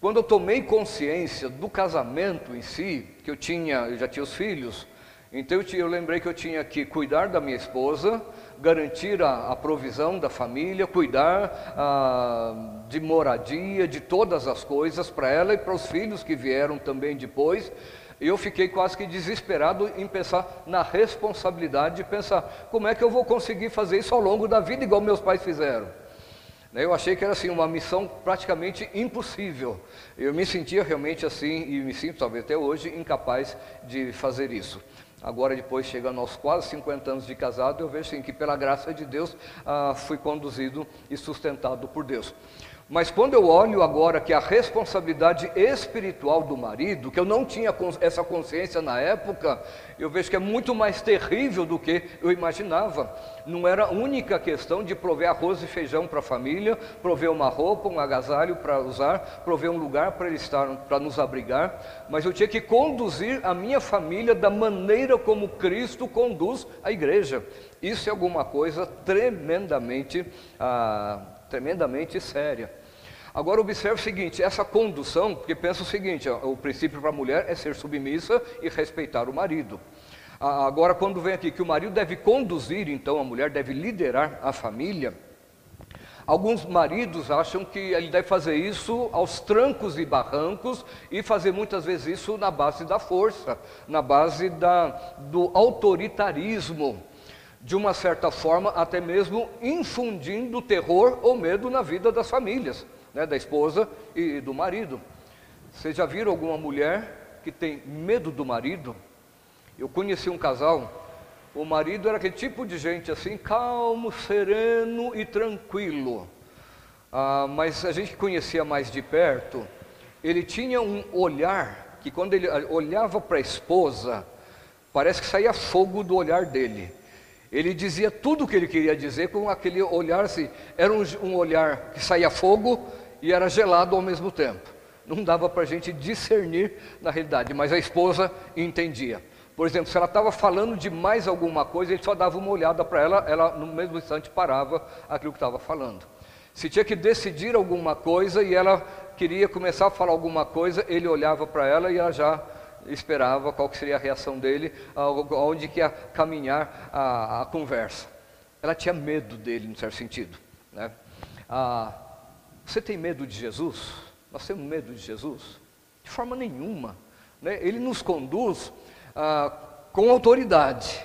Quando eu tomei consciência do casamento em si, que eu tinha, eu já tinha os filhos, então eu, eu lembrei que eu tinha que cuidar da minha esposa, garantir a, a provisão da família, cuidar ah, de moradia, de todas as coisas para ela e para os filhos que vieram também depois. Eu fiquei quase que desesperado em pensar na responsabilidade de pensar como é que eu vou conseguir fazer isso ao longo da vida, igual meus pais fizeram. Né, eu achei que era assim uma missão praticamente impossível. Eu me sentia realmente assim e me sinto talvez até hoje incapaz de fazer isso. Agora, depois, chegando aos quase 50 anos de casado, eu vejo assim, que, pela graça de Deus, ah, fui conduzido e sustentado por Deus. Mas quando eu olho agora que a responsabilidade espiritual do marido, que eu não tinha essa consciência na época, eu vejo que é muito mais terrível do que eu imaginava. Não era a única questão de prover arroz e feijão para a família, prover uma roupa, um agasalho para usar, prover um lugar para ele estar, para nos abrigar, mas eu tinha que conduzir a minha família da maneira como Cristo conduz a igreja. Isso é alguma coisa tremendamente ah, tremendamente séria. Agora observe o seguinte, essa condução, porque pensa o seguinte, o princípio para a mulher é ser submissa e respeitar o marido. Agora quando vem aqui que o marido deve conduzir, então a mulher deve liderar a família, Alguns maridos acham que ele deve fazer isso aos trancos e barrancos e fazer muitas vezes isso na base da força, na base da, do autoritarismo de uma certa forma, até mesmo infundindo terror ou medo na vida das famílias, né, da esposa e do marido. Vocês já viram alguma mulher que tem medo do marido? Eu conheci um casal, O marido era aquele tipo de gente assim, calmo, sereno e tranquilo. Ah, mas a gente conhecia mais de perto, ele tinha um olhar que quando ele olhava para a esposa, parece que saía fogo do olhar dele. Ele dizia tudo o que ele queria dizer com aquele olhar assim, era um, um olhar que saía fogo e era gelado ao mesmo tempo. Não dava para a gente discernir na realidade, mas a esposa entendia. Por exemplo, se ela estava falando de mais alguma coisa, ele só dava uma olhada para ela, ela no mesmo instante parava aquilo que estava falando. Se tinha que decidir alguma coisa e ela queria começar a falar alguma coisa, ele olhava para ela e ela já esperava qual seria a reação dele, aonde que ia caminhar a, a, conversa. Ela tinha medo dele, no certo sentido. Né? Ah, você tem medo de Jesus? Nós temos medo de Jesus? De forma nenhuma. Né? Ele nos conduz ah, com autoridade,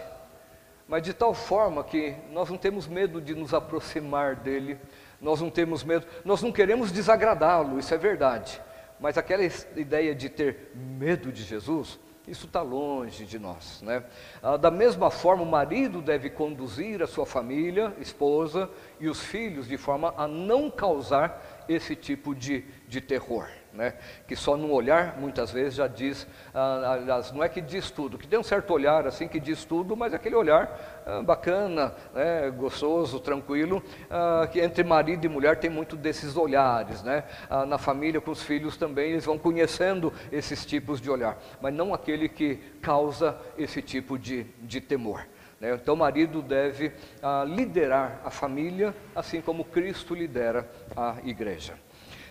mas de tal forma que nós não temos medo de nos aproximar dele, nós não temos medo, nós não queremos desagradá-lo, isso é verdade, mas aquela ideia de ter medo de Jesus, isso está longe de nós. Né? Ah, da mesma forma, o marido deve conduzir a sua família, esposa e os filhos de forma a não causar esse tipo de, de terror né? que só num olhar muitas vezes já diz, ah, aliás, não é que diz tudo, que tem um certo olhar assim que diz tudo, mas aquele olhar ah, bacana, né? gostoso, tranquilo, ah, que entre marido e mulher tem muito desses olhares, né? Ah, na família com os filhos também eles vão conhecendo esses tipos de olhar, mas não aquele que causa esse tipo de, de temor. Né? Então, o marido deve ah, liderar a família, assim como Cristo lidera a igreja.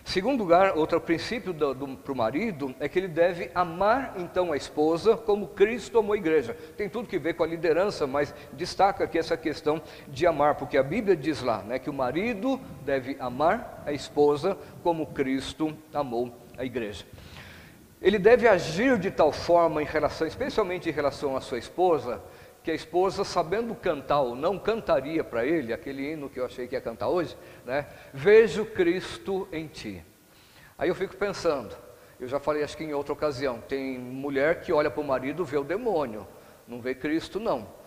Segundo lugar, outro princípio para o marido é que ele deve amar então a esposa como Cristo amou a igreja. Tem tudo que ver com a liderança, mas destaca aqui essa questão de amar, porque a Bíblia diz lá né, que o marido deve amar a esposa como Cristo amou a igreja. Ele deve agir de tal forma em relação, especialmente em relação à sua esposa, que a esposa, sabendo cantar ou não, cantaria para ele, aquele hino que eu achei que ia cantar hoje, né? Vejo Cristo em ti. Aí eu fico pensando, eu já falei acho que em outra ocasião, tem mulher que olha para o marido vê o demônio, não vê Cristo não.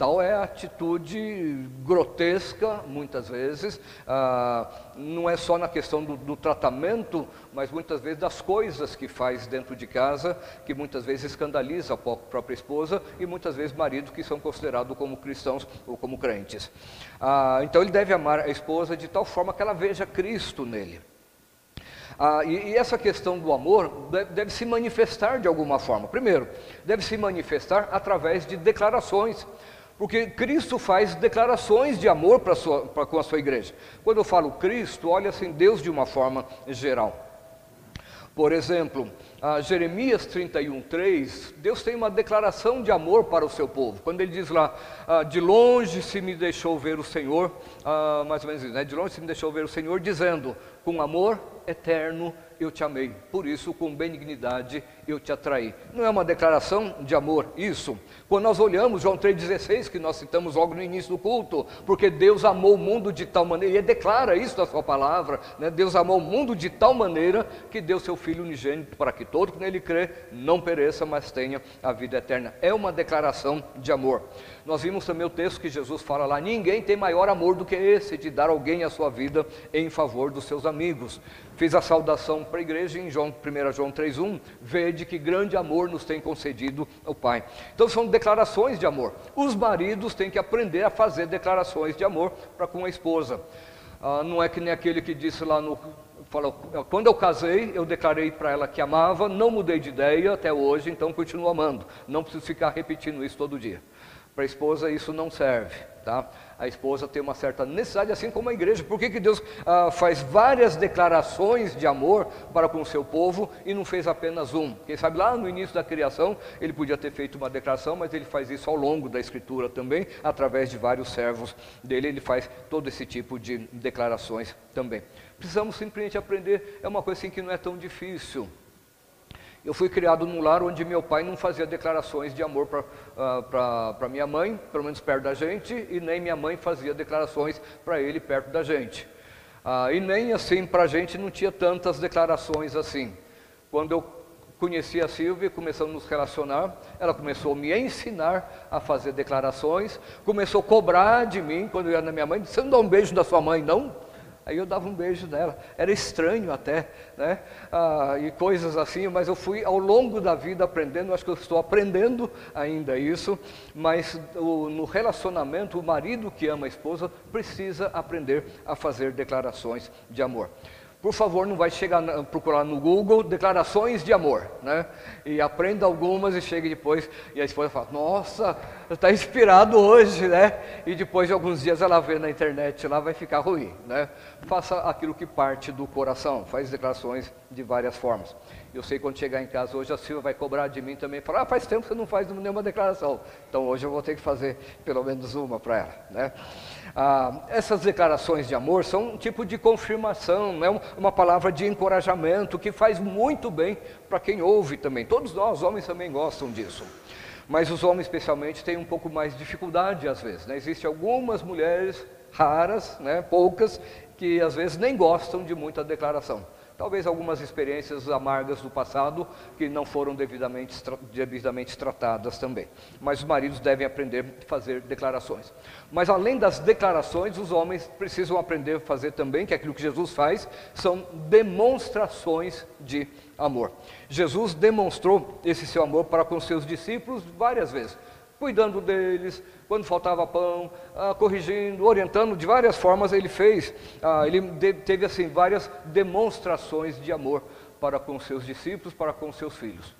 Tal é a atitude grotesca, muitas vezes, ah, não é só na questão do, do, tratamento, mas muitas vezes das coisas que faz dentro de casa, que muitas vezes escandaliza a própria esposa e muitas vezes maridos que são considerados como cristãos ou como crentes. Ah, então ele deve amar a esposa de tal forma que ela veja Cristo nele. Ah, e, e, essa questão do amor deve, deve, se manifestar de alguma forma. Primeiro, deve se manifestar através de declarações. Porque Cristo faz declarações de amor para sua, com a sua igreja. Quando eu falo Cristo, olha assim, Deus de uma forma geral. Por exemplo, Jeremias 31, 3, Deus tem uma declaração de amor para o seu povo. Quando ele diz lá, ah, de longe se me deixou ver o Senhor, ah, mais ou menos isso, né? de longe se me deixou ver o Senhor, dizendo, com amor eterno eu te amei, por isso com benignidade eu te atraí. Não é uma declaração de amor isso? Quando nós olhamos João 3,16, que nós citamos logo no início do culto, porque Deus amou o mundo de tal maneira, e ele declara isso na sua palavra, né? Deus amou o mundo de tal maneira que deu seu Filho unigênito para que todo que nele crê não pereça, mas tenha a vida eterna. É uma declaração de amor. Nós vimos também o texto que Jesus fala lá: ninguém tem maior amor do que esse, de dar alguém a sua vida em favor dos seus amigos. Fiz a saudação para a igreja em João, 1 João 3,1, vede que grande amor nos tem concedido o Pai. Então são declarações de amor. Os maridos têm que aprender a fazer declarações de amor para com a esposa. Ah, não é que nem aquele que disse lá no. Falou, quando eu casei, eu declarei para ela que amava, não mudei de ideia até hoje, então continuo amando. Não preciso ficar repetindo isso todo dia. Para a esposa isso não serve, tá? A esposa tem uma certa necessidade, assim como a igreja. Por que, que Deus ah, faz várias declarações de amor para com o seu povo e não fez apenas um? Quem sabe lá no início da criação ele podia ter feito uma declaração, mas ele faz isso ao longo da escritura também, através de vários servos dele, ele faz todo esse tipo de declarações também. Precisamos simplesmente aprender, é uma coisa assim que não é tão difícil. Eu fui criado num lar onde meu pai não fazia declarações de amor para uh, minha mãe, pelo menos perto da gente, e nem minha mãe fazia declarações para ele perto da gente. Uh, e nem assim para a gente não tinha tantas declarações assim. Quando eu conheci a Silvia, começamos a nos relacionar, ela começou a me ensinar a fazer declarações, começou a cobrar de mim, quando eu ia na minha mãe, você não dá um beijo da sua mãe, não? Aí eu dava um beijo nela, era estranho até, né? Ah, e coisas assim, mas eu fui ao longo da vida aprendendo, acho que eu estou aprendendo ainda isso, mas o, no relacionamento, o marido que ama a esposa precisa aprender a fazer declarações de amor por favor, não vai chegar procurar no Google declarações de amor, né? E aprenda algumas e chegue depois e a esposa fala: "Nossa, está inspirado hoje, né?" E depois de alguns dias ela vê na internet lá vai ficar ruim, né? Faça aquilo que parte do coração, faz declarações de várias formas. Eu sei quando chegar em casa hoje a Silvia vai cobrar de mim também, falar: "Ah, faz tempo que você não faz nenhuma declaração". Então hoje eu vou ter que fazer pelo menos uma para ela, né? Ah, essas declarações de amor são um tipo de confirmação, é uma palavra de encorajamento que faz muito bem para quem ouve também. Todos nós, homens, também gostam disso. Mas os homens, especialmente, têm um pouco mais de dificuldade às vezes. Né? Existem algumas mulheres raras, né, poucas, que às vezes nem gostam de muita declaração. Talvez algumas experiências amargas do passado que não foram devidamente, devidamente tratadas também. Mas os maridos devem aprender a fazer declarações. Mas além das declarações, os homens precisam aprender a fazer também, que é aquilo que Jesus faz, são demonstrações de amor. Jesus demonstrou esse seu amor para com seus discípulos várias vezes cuidando deles, quando faltava pão, ah, corrigindo, orientando, de várias formas ele fez. Ah, ele teve assim várias demonstrações de amor para com seus discípulos, para com seus filhos.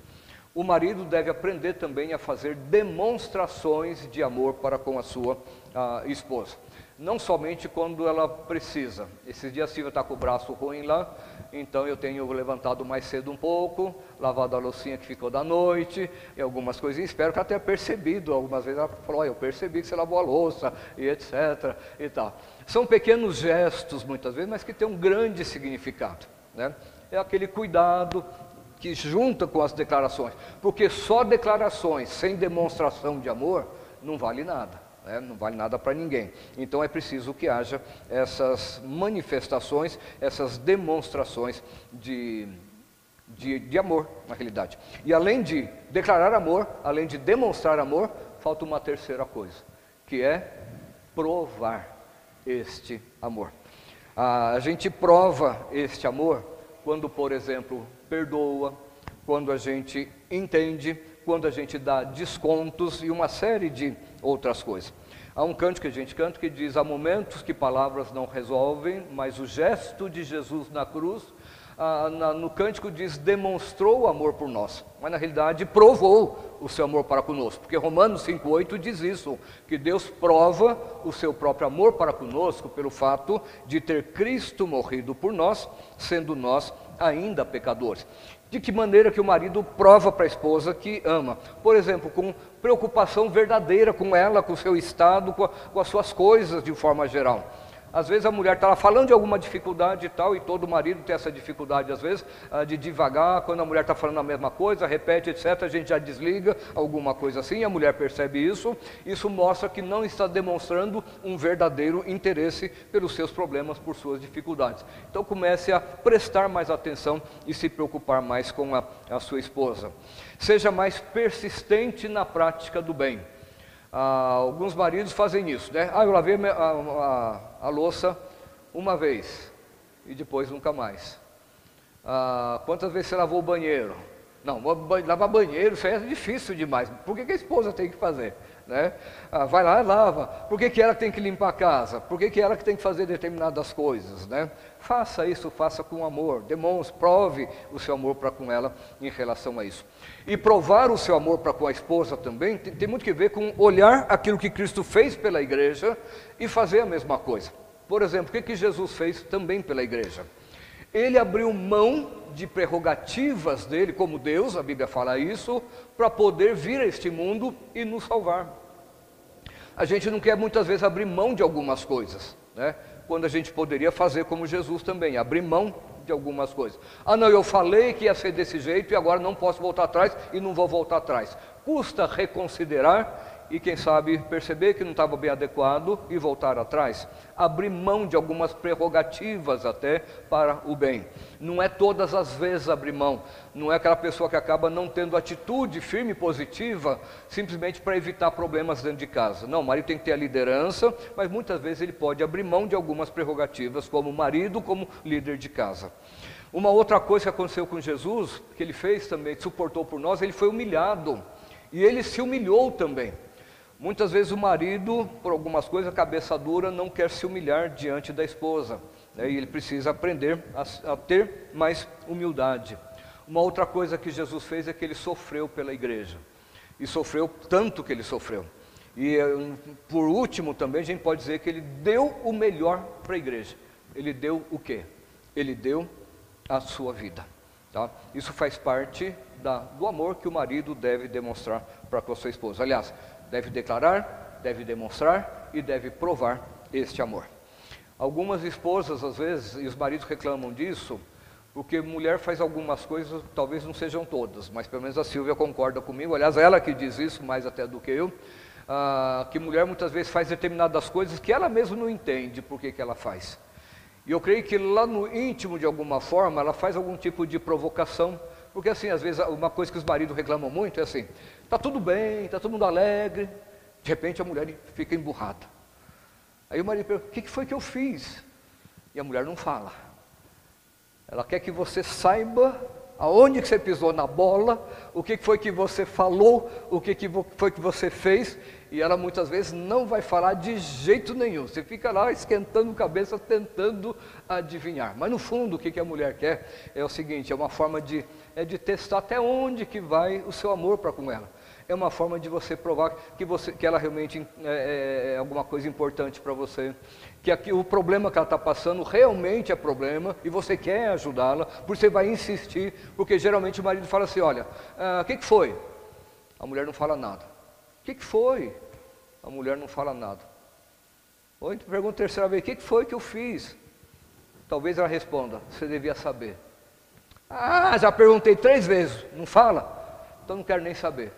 O marido deve aprender também a fazer demonstrações de amor para com a sua ah, esposa não somente quando ela precisa. Esses dias a Silvia está com o braço ruim lá, então eu tenho levantado mais cedo um pouco, lavado a loucinha que ficou da noite, e algumas coisinhas. Espero que ela tenha percebido. Algumas vezes ela falou: Eu percebi que você lavou a louça, e etc. E tal. São pequenos gestos, muitas vezes, mas que têm um grande significado. Né? É aquele cuidado que junta com as declarações, porque só declarações sem demonstração de amor não vale nada né? não vale nada para ninguém. Então é preciso que haja essas manifestações, essas demonstrações de, de, de amor, na realidade. E além de declarar amor, além de demonstrar amor, falta uma terceira coisa, que é provar este amor. A gente prova este amor quando, por exemplo, perdoa, quando a gente entende, quando a gente dá descontos e uma série de outras coisas. Há um canto que a gente canta que diz: há momentos que palavras não resolvem, mas o gesto de Jesus na cruz, ah, na, no cântico diz: demonstrou o amor por nós, mas na realidade provou o seu amor para conosco, porque Romanos 5,8 diz isso: que Deus prova o seu próprio amor para conosco pelo fato de ter Cristo morrido por nós, sendo nós ainda pecadores. De que maneira que o marido prova para a esposa que ama? Por exemplo, com preocupação verdadeira com ela, com o seu estado, com, a, com as suas coisas de forma geral. Às vezes a mulher está falando de alguma dificuldade e tal, e todo marido tem essa dificuldade, às vezes, ah, de devagar, quando a mulher está falando a mesma coisa, repete, etc., a gente já desliga, alguma coisa assim, a mulher percebe isso, isso mostra que não está demonstrando um verdadeiro interesse pelos seus problemas, por suas dificuldades. Então comece a prestar mais atenção e se preocupar mais com a, a sua esposa. Seja mais persistente na prática do bem. Ah, alguns maridos fazem isso, né? Ah, eu lavei a, a, a louça uma vez e depois nunca mais. Ah, quantas vezes você lavou o banheiro? Não, lavar banheiro, isso é difícil demais. Por que, que a esposa tem que fazer? Né? Ah, vai lá e lava. Por que, que ela tem que limpar a casa? Por que, que ela que tem que fazer determinadas coisas? Né? Faça isso, faça com amor. Demonstre, prove o seu amor para com ela em relação a isso. E provar o seu amor para com a esposa também tem, tem muito que ver com olhar aquilo que Cristo fez pela igreja e fazer a mesma coisa. Por exemplo, o que, que Jesus fez também pela igreja? Ele abriu mão de prerrogativas dele como Deus, a Bíblia fala isso, para poder vir a este mundo e nos salvar. A gente não quer muitas vezes abrir mão de algumas coisas, né? quando a gente poderia fazer como Jesus também, abrir mão de algumas coisas. Ah, não, eu falei que ia ser desse jeito e agora não posso voltar atrás e não vou voltar atrás. Custa reconsiderar e, quem sabe, perceber que não estava bem adequado e voltar atrás. Abrir mão de algumas prerrogativas até para o bem. Não é todas as vezes abrir mão. Não é aquela pessoa que acaba não tendo atitude firme e positiva simplesmente para evitar problemas dentro de casa. Não, o marido tem que ter a liderança, mas muitas vezes ele pode abrir mão de algumas prerrogativas como marido, como líder de casa. Uma outra coisa que aconteceu com Jesus, que ele fez também, que suportou por nós, ele foi humilhado. E ele se humilhou também. Muitas vezes o marido, por algumas coisas, cabeça dura, não quer se humilhar diante da esposa. Né? E ele precisa aprender a, a ter mais humildade. Uma outra coisa que Jesus fez é que ele sofreu pela igreja. E sofreu tanto que ele sofreu. E por último também a gente pode dizer que ele deu o melhor para a igreja. Ele deu o quê? Ele deu a sua vida. Tá? Isso faz parte da, do amor que o marido deve demonstrar para com a sua esposa. Aliás, deve declarar, deve demonstrar e deve provar este amor. Algumas esposas, às vezes, e os maridos reclamam disso, porque mulher faz algumas coisas, talvez não sejam todas, mas pelo menos a Silvia concorda comigo, aliás, ela que diz isso mais até do que eu, ah, que mulher muitas vezes faz determinadas coisas que ela mesma não entende por que, que ela faz. E eu creio que lá no íntimo, de alguma forma, ela faz algum tipo de provocação, porque assim, às vezes, uma coisa que os maridos reclamam muito é assim, Está tudo bem, está todo mundo alegre. De repente a mulher fica emburrada. Aí o marido pergunta: O que foi que eu fiz? E a mulher não fala. Ela quer que você saiba aonde que você pisou na bola, o que foi que você falou, o que foi que você fez, e ela muitas vezes não vai falar de jeito nenhum. Você fica lá esquentando cabeça, tentando adivinhar. Mas no fundo, o que a mulher quer é o seguinte: é uma forma de, é de testar até onde que vai o seu amor para com ela é uma forma de você provar que, você, que ela realmente é, é, é alguma coisa importante para você, que aqui, o problema que ela está passando realmente é problema e você quer ajudá-la, por você vai insistir, porque geralmente o marido fala assim: olha, ah, o que, que foi? A mulher não fala nada. O que, que foi? A mulher não fala nada. Ou então pergunta a terceira vez: o que, que foi que eu fiz? Talvez ela responda: você devia saber. Ah, já perguntei três vezes, não fala? Então não quero nem saber.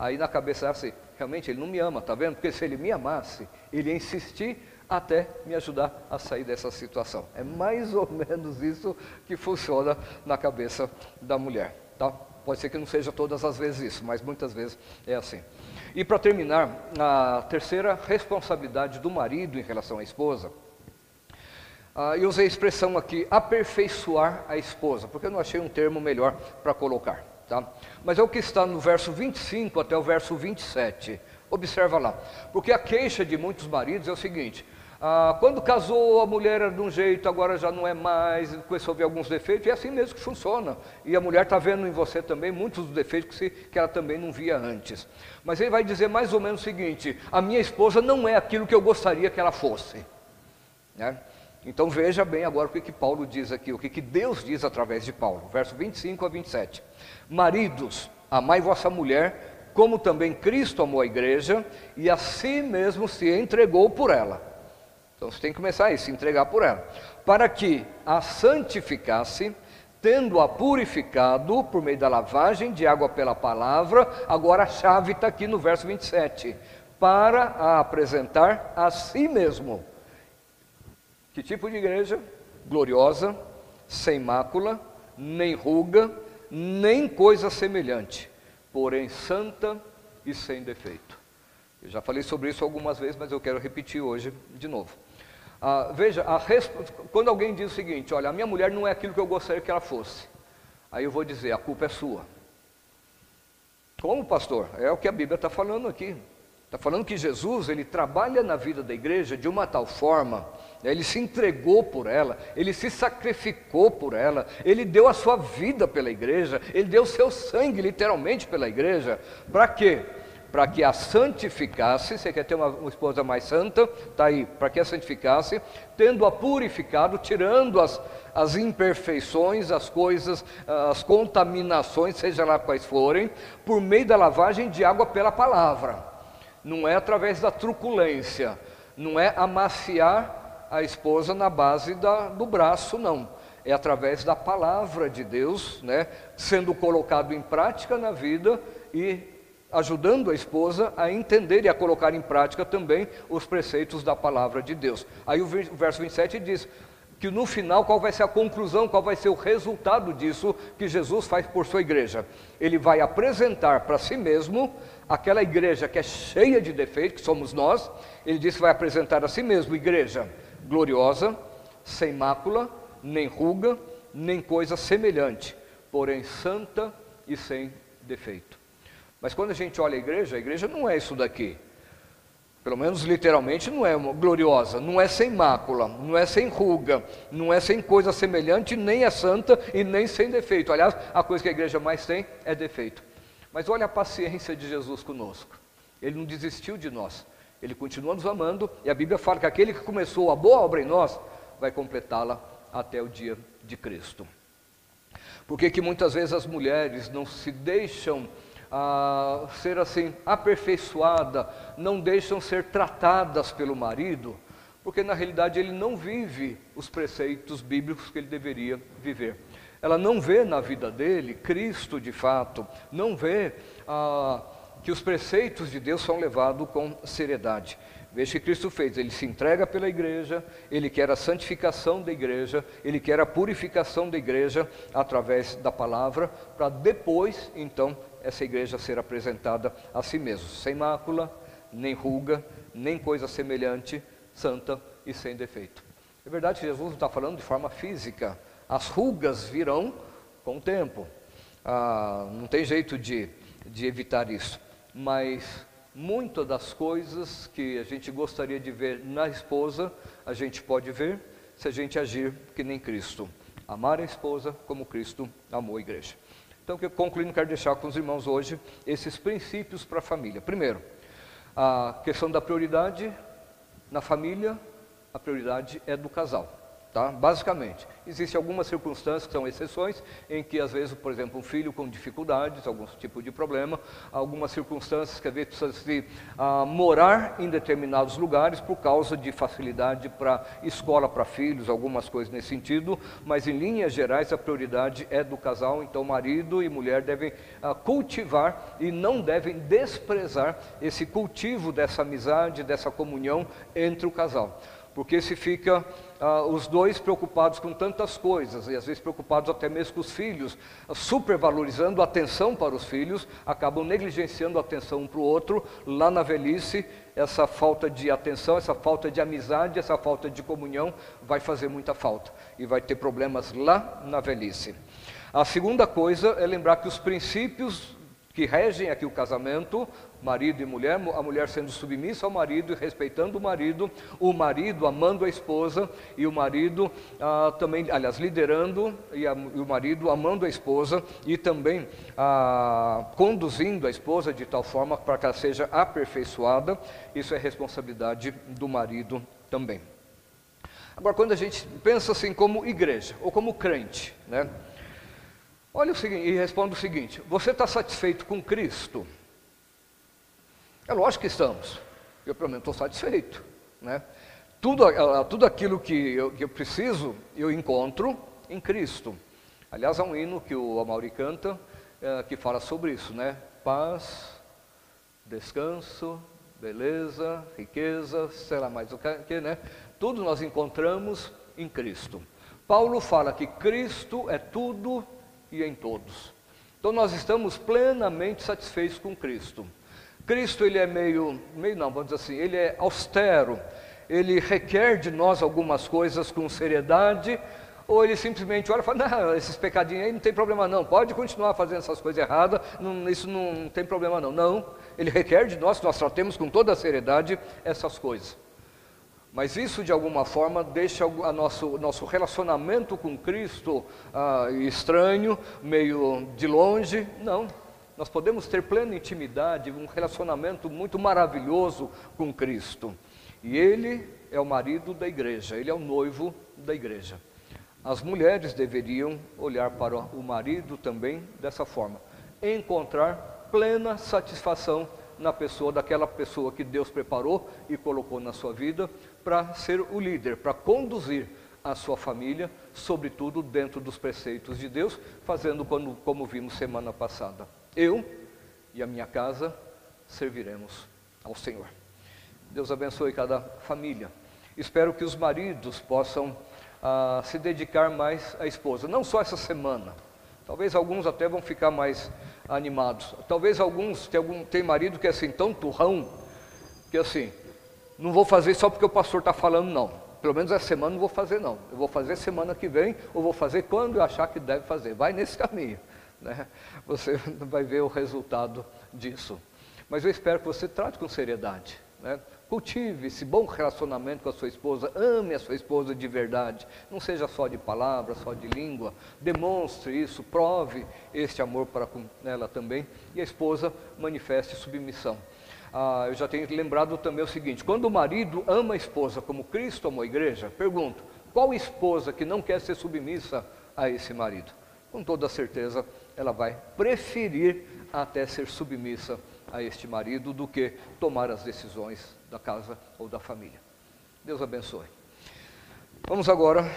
Aí na cabeça assim, realmente ele não me ama, tá vendo? Porque se ele me amasse, ele ia insistir até me ajudar a sair dessa situação. É mais ou menos isso que funciona na cabeça da mulher, tá? Pode ser que não seja todas as vezes isso, mas muitas vezes é assim. E para terminar, a terceira responsabilidade do marido em relação à esposa, ah, eu usei a expressão aqui, aperfeiçoar a esposa, porque eu não achei um termo melhor para colocar. Tá? Mas é o que está no verso 25 até o verso 27. Observa lá. Porque a queixa de muitos maridos é o seguinte: ah, quando casou, a mulher era de um jeito, agora já não é mais, começou a ver alguns defeitos, e é assim mesmo que funciona. E a mulher está vendo em você também muitos dos defeitos que, se, que ela também não via antes. Mas ele vai dizer mais ou menos o seguinte: a minha esposa não é aquilo que eu gostaria que ela fosse. Né? Então veja bem agora o que, que Paulo diz aqui, o que, que Deus diz através de Paulo, verso 25 a 27. Maridos, amai vossa mulher, como também Cristo amou a igreja e a si mesmo se entregou por ela. Então você tem que começar aí, se entregar por ela, para que a santificasse, tendo-a purificado por meio da lavagem de água pela palavra, agora a chave está aqui no verso 27, para a apresentar a si mesmo que tipo de igreja? Gloriosa, sem mácula, nem ruga, nem coisa semelhante, porém santa e sem defeito. Eu já falei sobre isso algumas vezes, mas eu quero repetir hoje de novo. Ah, veja, quando alguém diz o seguinte: Olha, a minha mulher não é aquilo que eu gostaria que ela fosse, aí eu vou dizer: a culpa é sua. Como, pastor? É o que a Bíblia está falando aqui. Está falando que Jesus, ele trabalha na vida da igreja de uma tal forma, né, ele se entregou por ela, ele se sacrificou por ela, ele deu a sua vida pela igreja, ele deu seu sangue literalmente pela igreja. Para quê? Para que a santificasse, você quer ter uma, uma esposa mais santa? Está aí, para que a santificasse, tendo-a purificado, tirando as, as imperfeições, as coisas, as contaminações, seja lá quais forem, por meio da lavagem de água pela palavra não é através da truculência, não é amaciar a esposa na base da, do braço, não. É através da palavra de Deus, né, sendo colocado em prática na vida e ajudando a esposa a entender e a colocar em prática também os preceitos da palavra de Deus. Aí o verso 27 diz que no final qual vai ser a conclusão, qual vai ser o resultado disso que Jesus faz por sua igreja. Ele vai apresentar para si mesmo aquela igreja que é cheia de defeitos, que somos nós, ele diz que vai apresentar a si mesmo igreja gloriosa, sem mácula, nem ruga, nem coisa semelhante, porém santa e sem defeito. Mas quando a gente olha a igreja, a igreja não é isso daqui. Pelo menos literalmente não é gloriosa, não é sem mácula, não é sem ruga, não é sem coisa semelhante, nem é santa e nem sem defeito. Aliás, a coisa que a igreja mais tem é defeito. Mas olha a paciência de Jesus conosco. Ele não desistiu de nós. Ele continua nos amando e a Bíblia fala que aquele que começou a boa obra em nós vai completá-la até o dia de Cristo. Por que, que muitas vezes as mulheres não se deixam ah, ser assim aperfeiçoadas, não deixam ser tratadas pelo marido? Porque na realidade ele não vive os preceitos bíblicos que ele deveria viver. Ela não vê na vida dele Cristo de fato, não vê ah, que os preceitos de Deus são levados com seriedade. Veja que Cristo fez, ele se entrega pela igreja, ele quer a santificação da igreja, ele quer a purificação da igreja através da palavra, para depois, então, essa igreja ser apresentada a si mesmo, sem mácula, nem ruga, nem coisa semelhante, santa e sem defeito. É verdade que Jesus não está falando de forma física, as rugas virão com o tempo, ah, não tem jeito de, de evitar isso, mas muitas das coisas que a gente gostaria de ver na esposa, a gente pode ver se a gente agir que nem Cristo. Amar a esposa como Cristo amou a igreja. Então, concluindo, quero deixar com os irmãos hoje esses princípios para a família. Primeiro, a questão da prioridade na família, a prioridade é do casal. Tá? Basicamente, existem algumas circunstâncias que são exceções, em que às vezes, por exemplo, um filho com dificuldades, algum tipo de problema, algumas circunstâncias que às vezes precisa se ah, morar em determinados lugares por causa de facilidade para escola para filhos, algumas coisas nesse sentido, mas em linhas gerais a prioridade é do casal, então marido e mulher devem ah, cultivar e não devem desprezar esse cultivo dessa amizade, dessa comunhão entre o casal. Porque se fica ah, os dois preocupados com tantas coisas, e às vezes preocupados até mesmo com os filhos, supervalorizando a atenção para os filhos, acabam negligenciando a atenção um para o outro, lá na velhice, essa falta de atenção, essa falta de amizade, essa falta de comunhão vai fazer muita falta e vai ter problemas lá na velhice. A segunda coisa é lembrar que os princípios que regem aqui o casamento marido e mulher, a mulher sendo submissa ao marido e respeitando o marido, o marido amando a esposa e o marido ah, também, aliás, liderando e, a, e, o marido amando a esposa e também ah, conduzindo a esposa de tal forma para que ela seja aperfeiçoada. Isso é responsabilidade do marido também. Agora, quando a gente pensa assim como igreja ou como crente, né? Olha o seguinte, e responda o seguinte: você está satisfeito com Cristo? É lógico que estamos. Eu, pelo menos, estou satisfeito. Né? Tudo, tudo aquilo que eu, que eu preciso, eu encontro em Cristo. Aliás, há um hino que o Amauri canta é, que fala sobre isso, né? Paz, descanso, beleza, riqueza, sei lá mais o que, né? Tudo nós encontramos em Cristo. Paulo fala que Cristo é tudo e em todos. Então nós estamos plenamente satisfeitos com Cristo. Cristo ele é meio, meio não, vamos dizer assim, ele é austero, ele requer de nós algumas coisas com seriedade, ou ele simplesmente olha e fala, não, esses pecadinhos aí não tem problema não, pode continuar fazendo essas coisas erradas, não, isso não tem problema não. Não, ele requer de nós que nós tratemos com toda a seriedade essas coisas. Mas isso de alguma forma deixa o nosso, nosso relacionamento com Cristo ah, estranho, meio de longe. Não, nós podemos ter plena intimidade, um relacionamento muito maravilhoso com Cristo. E Ele é o marido da igreja, Ele é o noivo da igreja. As mulheres deveriam olhar para o marido também dessa forma, encontrar plena satisfação na pessoa daquela pessoa que Deus preparou e colocou na sua vida para ser o líder, para conduzir a sua família, sobretudo dentro dos preceitos de Deus, fazendo como, como vimos semana passada. Eu e a minha casa serviremos ao Senhor. Deus abençoe cada família. Espero que os maridos possam ah, se dedicar mais à esposa, não só essa semana. Talvez alguns até vão ficar mais animados. Talvez alguns, tem, algum, tem marido que é assim, tão turrão, que assim, não vou fazer só porque o pastor está falando, não. Pelo menos essa semana não vou fazer, não. Eu vou fazer semana que vem, ou vou fazer quando eu achar que deve fazer. Vai nesse caminho. Né? Você vai ver o resultado disso. Mas eu espero que você trate com seriedade. Né? Cultive esse bom relacionamento com a sua esposa, ame a sua esposa de verdade, não seja só de palavras, só de língua, demonstre isso, prove este amor para com ela também, e a esposa manifeste submissão. Ah, eu já tenho lembrado também o seguinte: quando o marido ama a esposa como Cristo amou a igreja, pergunto, qual esposa que não quer ser submissa a esse marido? Com toda certeza, ela vai preferir até ser submissa a este marido do que tomar as decisões da casa ou da família. Deus abençoe. Vamos agora